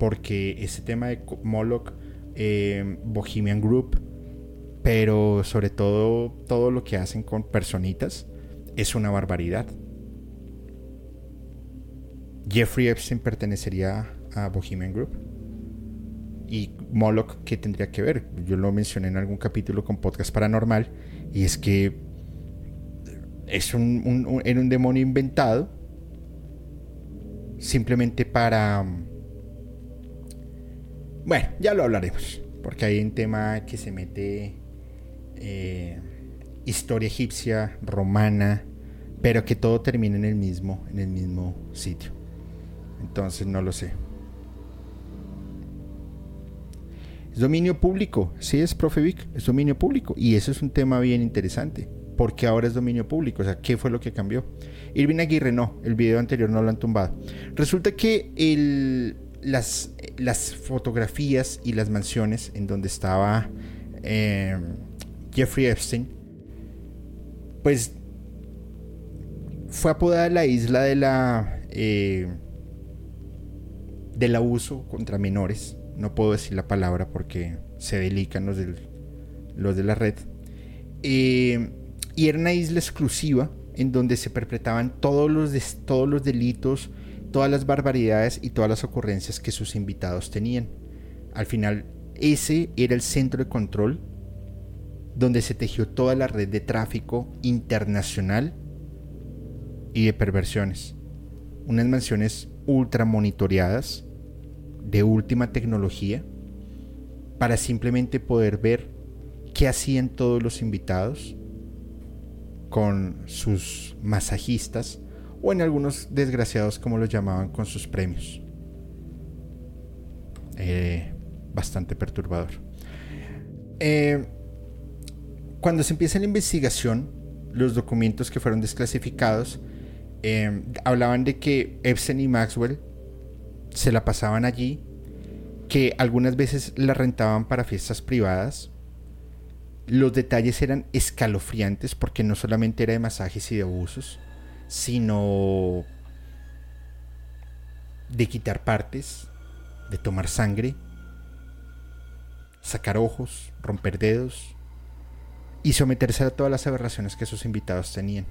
porque ese tema de Moloch, eh, Bohemian Group, pero sobre todo todo lo que hacen con personitas es una barbaridad. Jeffrey Epstein pertenecería a Bohemian Group. Y Moloch, ¿qué tendría que ver? Yo lo mencioné en algún capítulo con Podcast Paranormal. Y es que es un, era un demonio inventado simplemente para Bueno, ya lo hablaremos, porque hay un tema que se mete eh, historia egipcia, romana, pero que todo termina en el mismo, en el mismo sitio. Entonces no lo sé. Es dominio público, sí es, profe Vic, es dominio público. Y eso es un tema bien interesante, porque ahora es dominio público, o sea, ¿qué fue lo que cambió? Irving Aguirre no, el video anterior no lo han tumbado. Resulta que el, las, las fotografías y las mansiones en donde estaba eh, Jeffrey Epstein, pues fue apodada la isla de la eh, del abuso contra menores no puedo decir la palabra porque se delican los, los de la red. Eh, y era una isla exclusiva en donde se perpetraban todos los, todos los delitos, todas las barbaridades y todas las ocurrencias que sus invitados tenían. Al final, ese era el centro de control donde se tejió toda la red de tráfico internacional y de perversiones. Unas mansiones ultra monitoreadas de última tecnología para simplemente poder ver qué hacían todos los invitados con sus masajistas o en algunos desgraciados como los llamaban con sus premios. Eh, bastante perturbador. Eh, cuando se empieza la investigación, los documentos que fueron desclasificados eh, hablaban de que Epstein y Maxwell se la pasaban allí, que algunas veces la rentaban para fiestas privadas. Los detalles eran escalofriantes porque no solamente era de masajes y de abusos, sino de quitar partes, de tomar sangre, sacar ojos, romper dedos y someterse a todas las aberraciones que sus invitados tenían.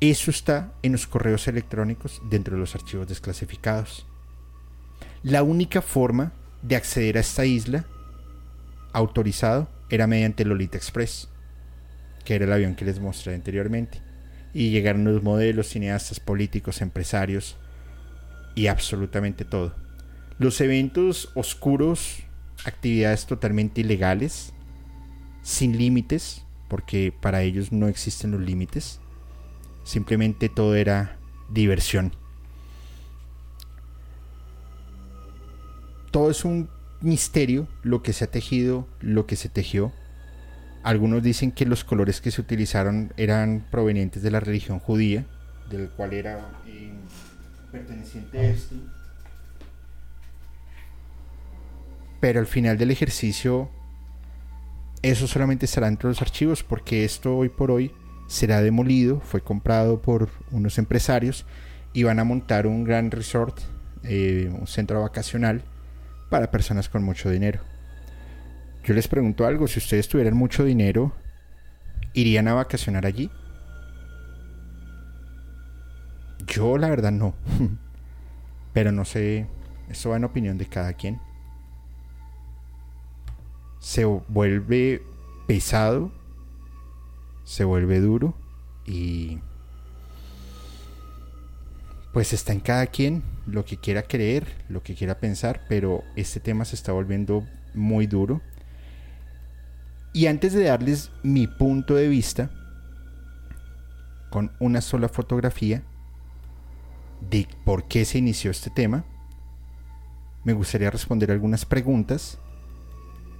Eso está en los correos electrónicos dentro de los archivos desclasificados. La única forma de acceder a esta isla autorizado era mediante Lolita Express, que era el avión que les mostré anteriormente. Y llegaron los modelos, cineastas, políticos, empresarios y absolutamente todo. Los eventos oscuros, actividades totalmente ilegales, sin límites, porque para ellos no existen los límites. Simplemente todo era diversión. todo es un misterio lo que se ha tejido, lo que se tejió. Algunos dicen que los colores que se utilizaron eran provenientes de la religión judía, del cual era eh, perteneciente a esto. Pero al final del ejercicio, eso solamente estará entre los archivos, porque esto hoy por hoy será demolido, fue comprado por unos empresarios y van a montar un gran resort, eh, un centro vacacional para personas con mucho dinero. Yo les pregunto algo, si ustedes tuvieran mucho dinero, ¿irían a vacacionar allí? Yo la verdad no. [LAUGHS] Pero no sé, eso va en opinión de cada quien. Se vuelve pesado, se vuelve duro y pues está en cada quien lo que quiera creer, lo que quiera pensar, pero este tema se está volviendo muy duro. Y antes de darles mi punto de vista, con una sola fotografía de por qué se inició este tema, me gustaría responder algunas preguntas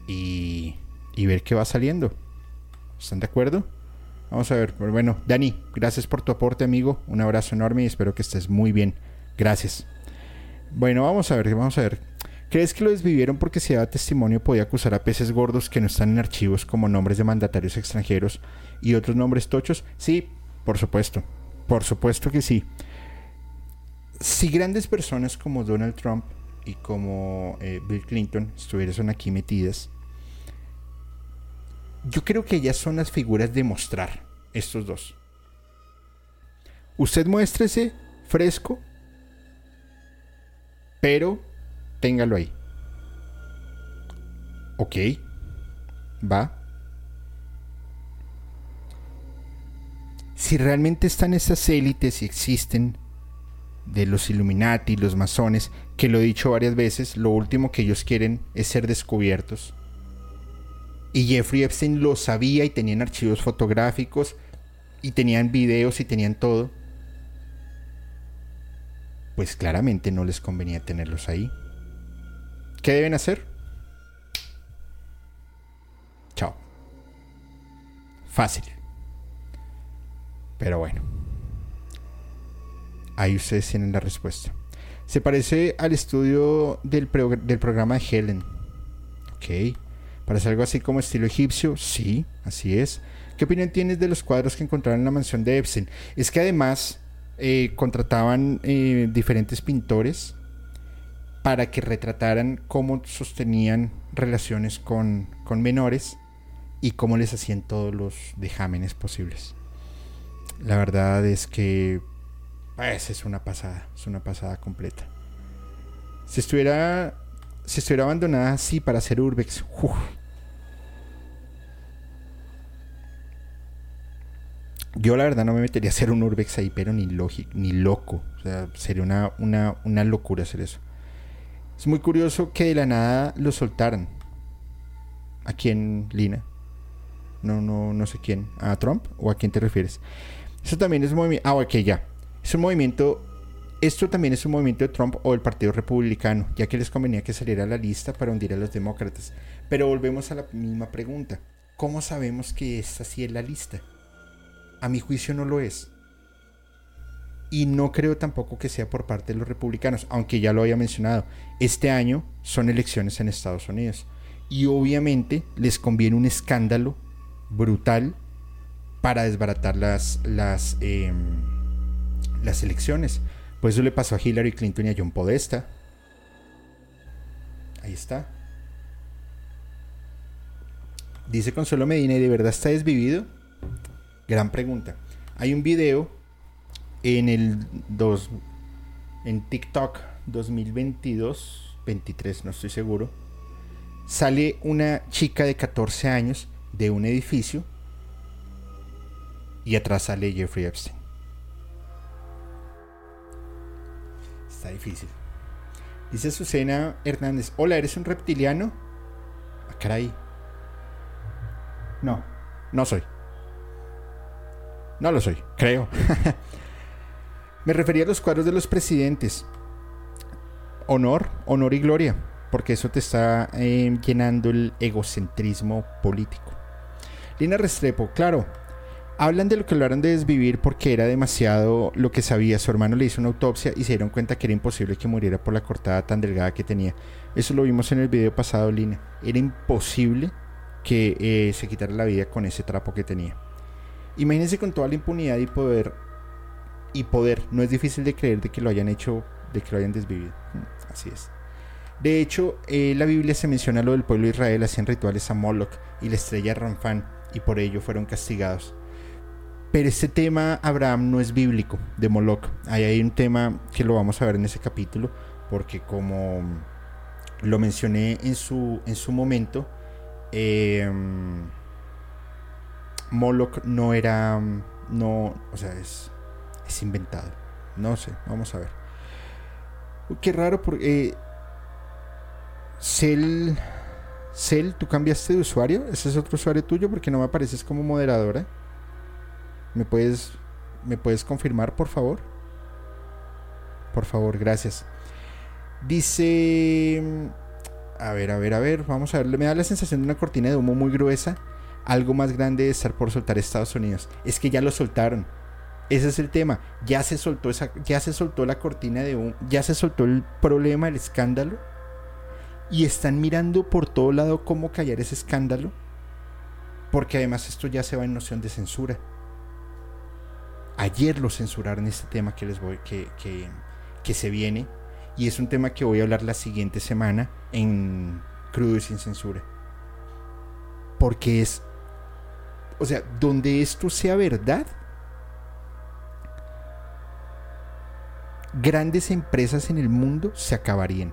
y, y ver qué va saliendo. ¿Están de acuerdo? Vamos a ver. Bueno, Dani, gracias por tu aporte, amigo. Un abrazo enorme y espero que estés muy bien. Gracias. Bueno, vamos a ver, vamos a ver. ¿Crees que lo desvivieron porque si daba testimonio podía acusar a peces gordos que no están en archivos como nombres de mandatarios extranjeros y otros nombres tochos? Sí, por supuesto. Por supuesto que sí. Si grandes personas como Donald Trump y como eh, Bill Clinton estuviesen aquí metidas, yo creo que ellas son las figuras de mostrar, estos dos. Usted muéstrese fresco, pero téngalo ahí. Ok, va. Si realmente están esas élites y existen, de los Illuminati, los masones, que lo he dicho varias veces, lo último que ellos quieren es ser descubiertos. Y Jeffrey Epstein lo sabía y tenían archivos fotográficos y tenían videos y tenían todo. Pues claramente no les convenía tenerlos ahí. ¿Qué deben hacer? Chao. Fácil. Pero bueno. Ahí ustedes tienen la respuesta. Se parece al estudio del, del programa de Helen. Ok. ¿Parece algo así como estilo egipcio? Sí, así es. ¿Qué opinión tienes de los cuadros que encontraron en la mansión de Epstein? Es que además eh, contrataban eh, diferentes pintores para que retrataran cómo sostenían relaciones con, con menores y cómo les hacían todos los dejámenes posibles. La verdad es que pues, es una pasada, es una pasada completa. Si estuviera, si estuviera abandonada así para hacer urbex, yo la verdad no me metería a hacer un urbex ahí, pero ni, ni loco. O sea, sería una, una, una locura hacer eso. Es muy curioso que de la nada lo soltaran. ¿A quién, Lina? No, no, no sé quién. ¿A Trump? ¿O a quién te refieres? Eso también es un movimiento. Ah, ok, ya. Es un movimiento. Esto también es un movimiento de Trump o del Partido Republicano, ya que les convenía que saliera a la lista para hundir a los demócratas. Pero volvemos a la misma pregunta. ¿Cómo sabemos que esta sí es la lista? A mi juicio no lo es. Y no creo tampoco que sea por parte de los republicanos, aunque ya lo había mencionado. Este año son elecciones en Estados Unidos. Y obviamente les conviene un escándalo brutal para desbaratar las, las, em, las elecciones. Pues eso le pasó a Hillary Clinton y a John Podesta. Ahí está. Dice Consuelo Medina, ¿y de verdad está desvivido? Gran pregunta. Hay un video en el 2 en TikTok 2022, 23, no estoy seguro. Sale una chica de 14 años de un edificio y atrás sale Jeffrey Epstein. Está difícil. Dice Susana Hernández, hola, ¿eres un reptiliano? Ah, caray. No, no soy. No lo soy, creo. [LAUGHS] Me refería a los cuadros de los presidentes. Honor, honor y gloria, porque eso te está eh, llenando el egocentrismo político. Lina Restrepo, claro, Hablan de lo que hablaron de desvivir porque era demasiado lo que sabía. Su hermano le hizo una autopsia y se dieron cuenta que era imposible que muriera por la cortada tan delgada que tenía. Eso lo vimos en el video pasado, Lina. Era imposible que eh, se quitara la vida con ese trapo que tenía. Imagínense con toda la impunidad y poder. Y poder. No es difícil de creer de que lo hayan hecho, de que lo hayan desvivido. Mm, así es. De hecho, en la Biblia se menciona lo del pueblo de Israel hacían rituales a Moloch y la estrella Ramfán y por ello fueron castigados. Pero este tema, Abraham, no es bíblico de Moloch. Ahí hay un tema que lo vamos a ver en ese capítulo, porque como lo mencioné en su, en su momento, eh, Moloch no era, no, o sea, es, es inventado. No sé, vamos a ver. Qué raro, porque eh, Cel, Cel, ¿tú cambiaste de usuario? ¿Ese es otro usuario tuyo? Porque no me apareces como moderadora. ¿Me puedes, ¿Me puedes confirmar, por favor? Por favor, gracias. Dice... A ver, a ver, a ver, vamos a ver. Me da la sensación de una cortina de humo muy gruesa. Algo más grande de estar por soltar Estados Unidos. Es que ya lo soltaron. Ese es el tema. Ya se soltó esa, ya se soltó la cortina de humo. Ya se soltó el problema, el escándalo. Y están mirando por todo lado cómo callar ese escándalo. Porque además esto ya se va en noción de censura. Ayer lo censuraron este tema que les voy, que, que, se viene. Y es un tema que voy a hablar la siguiente semana en Crudo y sin censura. Porque es. O sea, donde esto sea verdad, grandes empresas en el mundo se acabarían.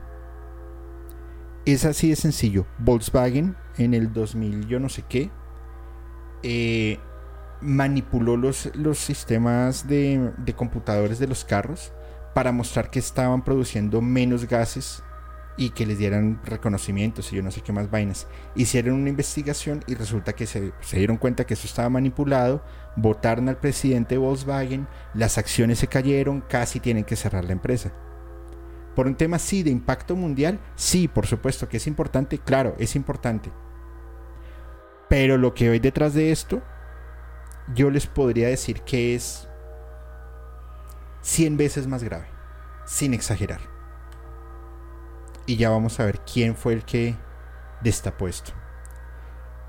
Es así de sencillo. Volkswagen en el 2000, yo no sé qué, eh, manipuló los, los sistemas de, computadores de los carros para mostrar que estaban produciendo menos gases y que les dieran reconocimientos y yo no sé qué más vainas. Hicieron una investigación y resulta que se, dieron cuenta que eso estaba manipulado, votaron al presidente de Volkswagen, las acciones se cayeron, casi tienen que cerrar la empresa. Por un tema sí de impacto mundial, sí, por supuesto que es importante, claro, es importante. Pero lo que hay detrás de esto, yo les podría decir que es 100 veces más grave, sin exagerar. Y ya vamos a ver quién fue el que destapó esto.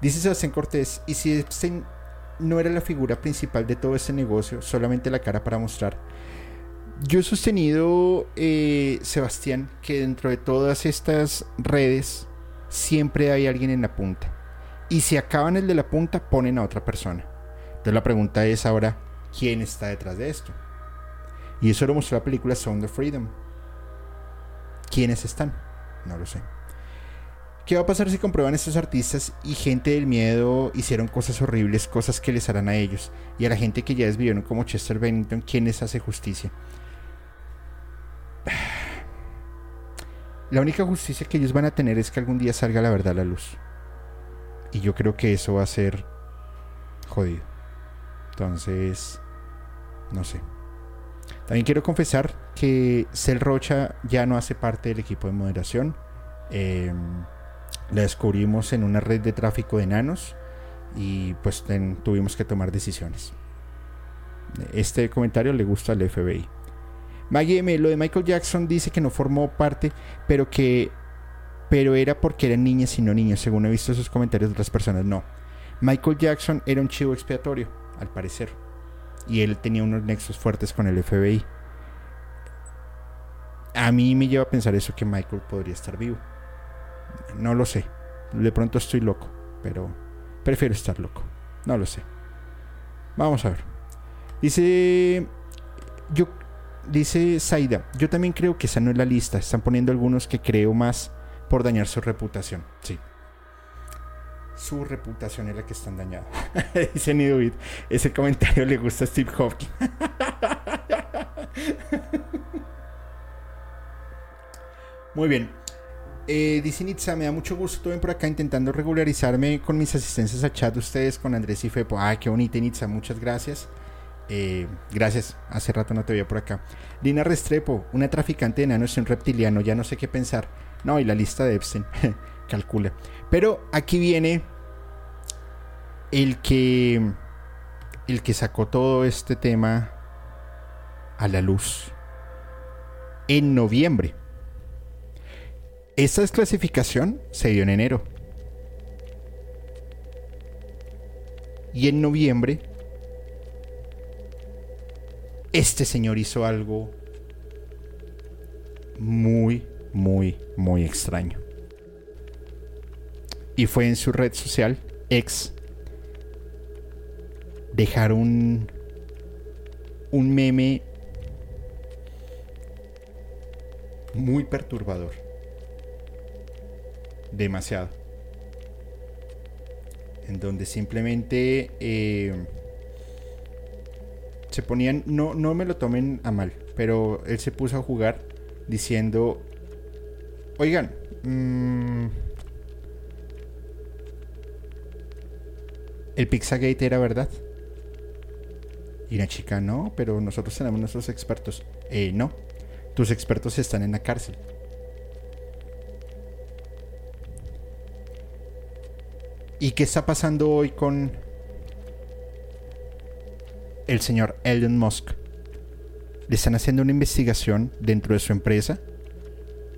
Dice Sebastián Cortés, y si Epstein no era la figura principal de todo este negocio, solamente la cara para mostrar. Yo he sostenido, eh, Sebastián, que dentro de todas estas redes siempre hay alguien en la punta. Y si acaban el de la punta, ponen a otra persona. Entonces la pregunta es ahora, ¿quién está detrás de esto? Y eso lo mostró la película Sound of Freedom. ¿Quiénes están? No lo sé. ¿Qué va a pasar si comprueban estos artistas y gente del miedo hicieron cosas horribles, cosas que les harán a ellos? Y a la gente que ya desvivieron como Chester Bennington, ¿quién les hace justicia? [SIGHS] La única justicia que ellos van a tener es que algún día salga la verdad a la luz. Y yo creo que eso va a ser jodido. Entonces, no sé. También quiero confesar que Cel Rocha ya no hace parte del equipo de moderación. Em, la descubrimos en una red de tráfico de enanos y pues tuvimos que tomar decisiones. Este comentario le gusta al FBI. Maggie M, lo de Michael Jackson dice que no formó parte, pero que pero era porque eran niñas y no niños, según he visto esos comentarios de otras personas. No. Michael Jackson era un chivo expiatorio, al parecer y él tenía unos nexos fuertes con el FBI. A mí me lleva a pensar eso que Michael podría estar vivo. No lo sé. De pronto estoy loco, pero prefiero estar loco. No lo sé. Vamos a ver. Dice yo dice Saida, yo también creo que esa no es la lista, están poniendo algunos que creo más por dañar su reputación. Sí su reputación es la que están dañando. [LAUGHS] Dice Nidovit, ese comentario le gusta a Steve Hopkins. [LAUGHS] Muy bien. Eh, dice Nitza, me da mucho gusto ven por acá intentando regularizarme con mis asistencias a chat de ustedes con Andrés y Fepo. Ah, qué bonita Nitza, muchas gracias. Eh, gracias, hace rato no te veía por acá. Lina Restrepo, una traficante de enanos y un reptiliano, ya no sé qué pensar. No, y la lista de Epstein, [LAUGHS] calcula. Pero aquí viene el que el que sacó todo este tema a la luz en noviembre. Esta desclasificación se dio en enero. Y en noviembre este señor hizo algo muy, muy, muy extraño y fue en su red social ex dejar un un meme muy perturbador demasiado en donde simplemente eh, se ponían no no me lo tomen a mal pero él se puso a jugar diciendo oigan mmm, el Pizzagate era verdad. Y la chica, no, pero nosotros tenemos nuestros expertos. Eh, no, tus expertos están en la cárcel. ¿Y qué está pasando hoy con el señor Elon Musk? Le están haciendo una investigación dentro de su empresa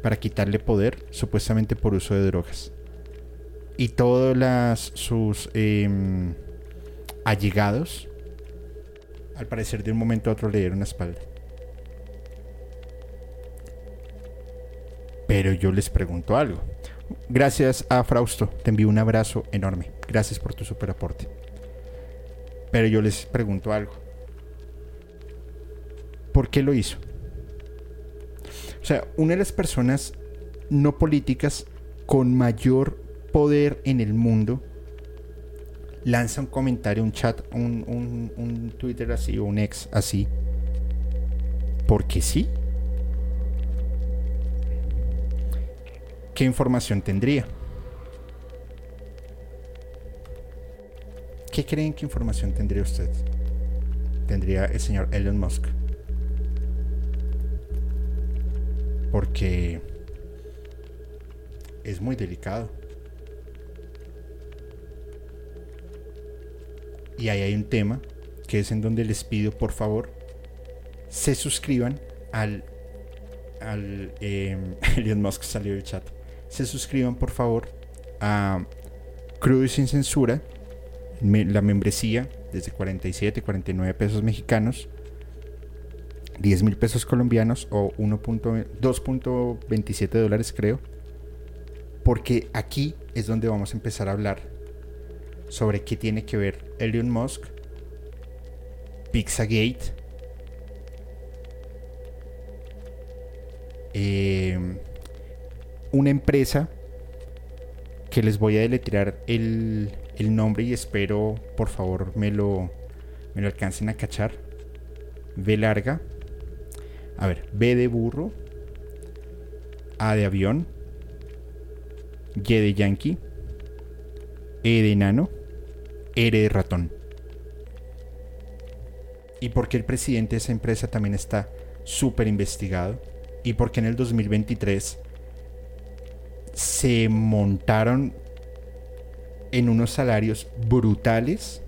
para quitarle poder, supuestamente por uso de drogas y todos las, sus em, allegados, al parecer de un momento a otro le dieron la espalda. Pero yo les pregunto algo. Gracias a Frausto, te envío un abrazo enorme. Gracias por tu super aporte. Pero yo les pregunto algo. ¿Por qué lo hizo? O sea, una de las personas no políticas con mayor poder en el mundo, lanza un comentario, un chat, un, un, un Twitter así o un ex así. Porque sí. ¿Qué información tendría? ¿Qué creen que información tendría usted? Tendría el señor Elon Musk. Porque es muy delicado. Y ahí hay un tema que es en donde les pido por favor se suscriban al al eh, [LAUGHS] Elon Musk salió del chat. Se suscriban por favor a Crudo y sin censura, la membresía desde 47, 49 pesos mexicanos, 10 mil pesos colombianos o 2.27 dólares creo. Porque aquí es donde vamos a empezar a hablar sobre qué tiene que ver Elon Musk, Pizzagate, Eh, una empresa que les voy a deletrear el, el, nombre y espero por favor me lo, me lo alcancen a cachar. B larga. A ver, B de burro. A de avión. Y de yankee. E de enano. R ratón. Y porque el presidente de esa empresa también está súper investigado y porque en el 2023 se montaron en unos salarios brutales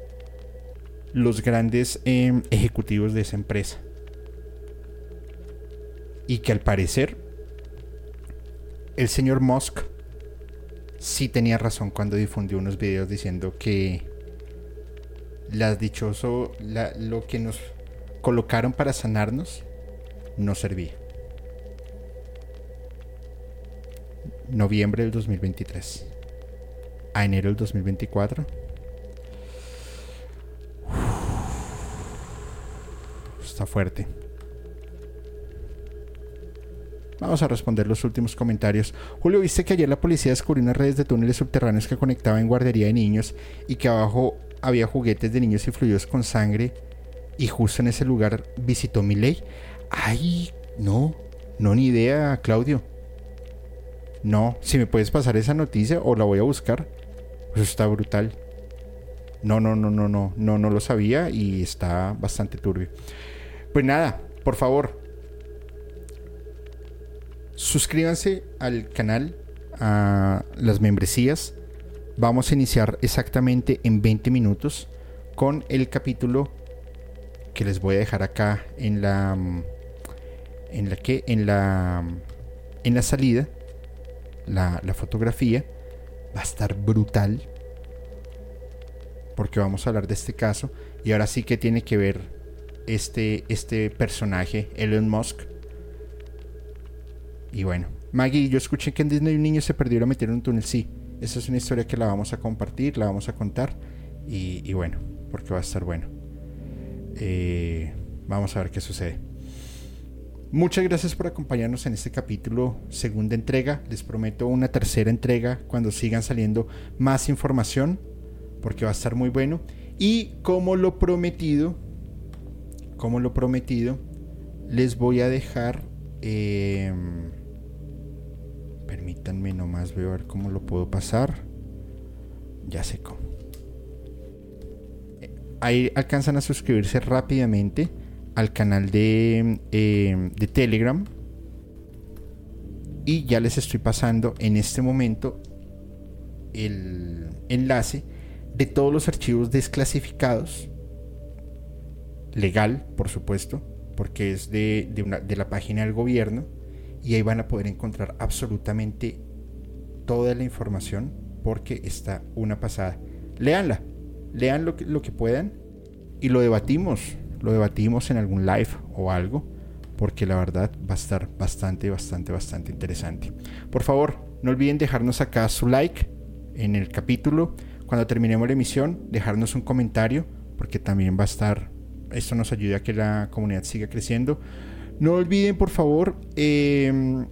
los grandes em, ejecutivos de esa empresa. Y que al parecer el señor Musk sí tenía razón cuando difundió unos videos diciendo que las dichoso lo que nos colocaron para sanarnos no servía. noviembre del 2023 a enero del 2024. está fuerte. Vamos a responder los últimos comentarios. Julio, ¿viste que ayer la policía descubrió unas redes de túneles subterráneos que conectaban guardería de niños y que abajo había juguetes de niños y fluidos con sangre? Y justo en ese lugar visitó mi ley. Ay, no, no ni idea, Claudio. No, si me puedes pasar esa noticia o la voy a buscar. Pues está brutal. No, no, no, no, no, no, no lo sabía y está bastante turbio. Pues nada, por favor, suscríbanse al canal, a las membresías. Vamos a iniciar exactamente en 20 minutos con el capítulo que les voy a dejar acá en la en la que en la en la salida la, fotografía. Va a estar brutal. Porque vamos a hablar de este caso. Y ahora sí que tiene que ver este, este personaje, Elon Musk. Y bueno, Maggie, yo escuché que en Disney un niño se perdió y meter en un túnel. Sí, esa es una historia que la vamos a compartir, la vamos a contar. Y, bueno, porque va a estar bueno. Eh, vamos a ver qué sucede. Muchas gracias por acompañarnos en este capítulo, segunda entrega. Les prometo una tercera entrega cuando sigan saliendo más información, porque va a estar muy bueno. Y como lo prometido, como lo prometido, les voy a dejar... Em, permítanme nomás, veo a ver cómo lo puedo pasar. Ya sé cómo. Eh, ahí alcanzan a suscribirse rápidamente al canal de, eh, de Telegram. Y ya les estoy pasando en este momento el enlace de todos los archivos desclasificados. Legal, por supuesto, porque es de, de, la página del gobierno. Y ahí van a poder encontrar absolutamente toda la información porque está una pasada. Leanla, lean lo que, lo que puedan y lo debatimos lo debatimos en algún live o algo, porque la verdad va a estar bastante, bastante, bastante interesante. Por favor, no olviden dejarnos acá su like en el capítulo. Cuando terminemos la emisión, dejarnos un comentario, porque también va a estar, esto nos ayuda a que la comunidad siga creciendo. No olviden, por favor, em,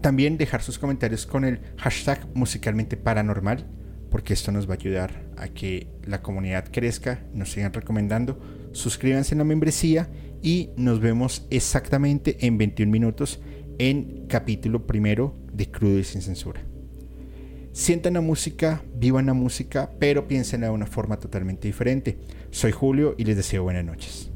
también dejar sus comentarios con el hashtag musicalmente paranormal, porque esto nos va a ayudar a que la comunidad crezca, nos sigan recomendando suscríbanse en la membresía y nos vemos exactamente en 21 minutos en capítulo primero de Crudo y sin censura. Sientan la música, vivan la música, pero piensen de una forma totalmente diferente. Soy Julio y les deseo buenas noches.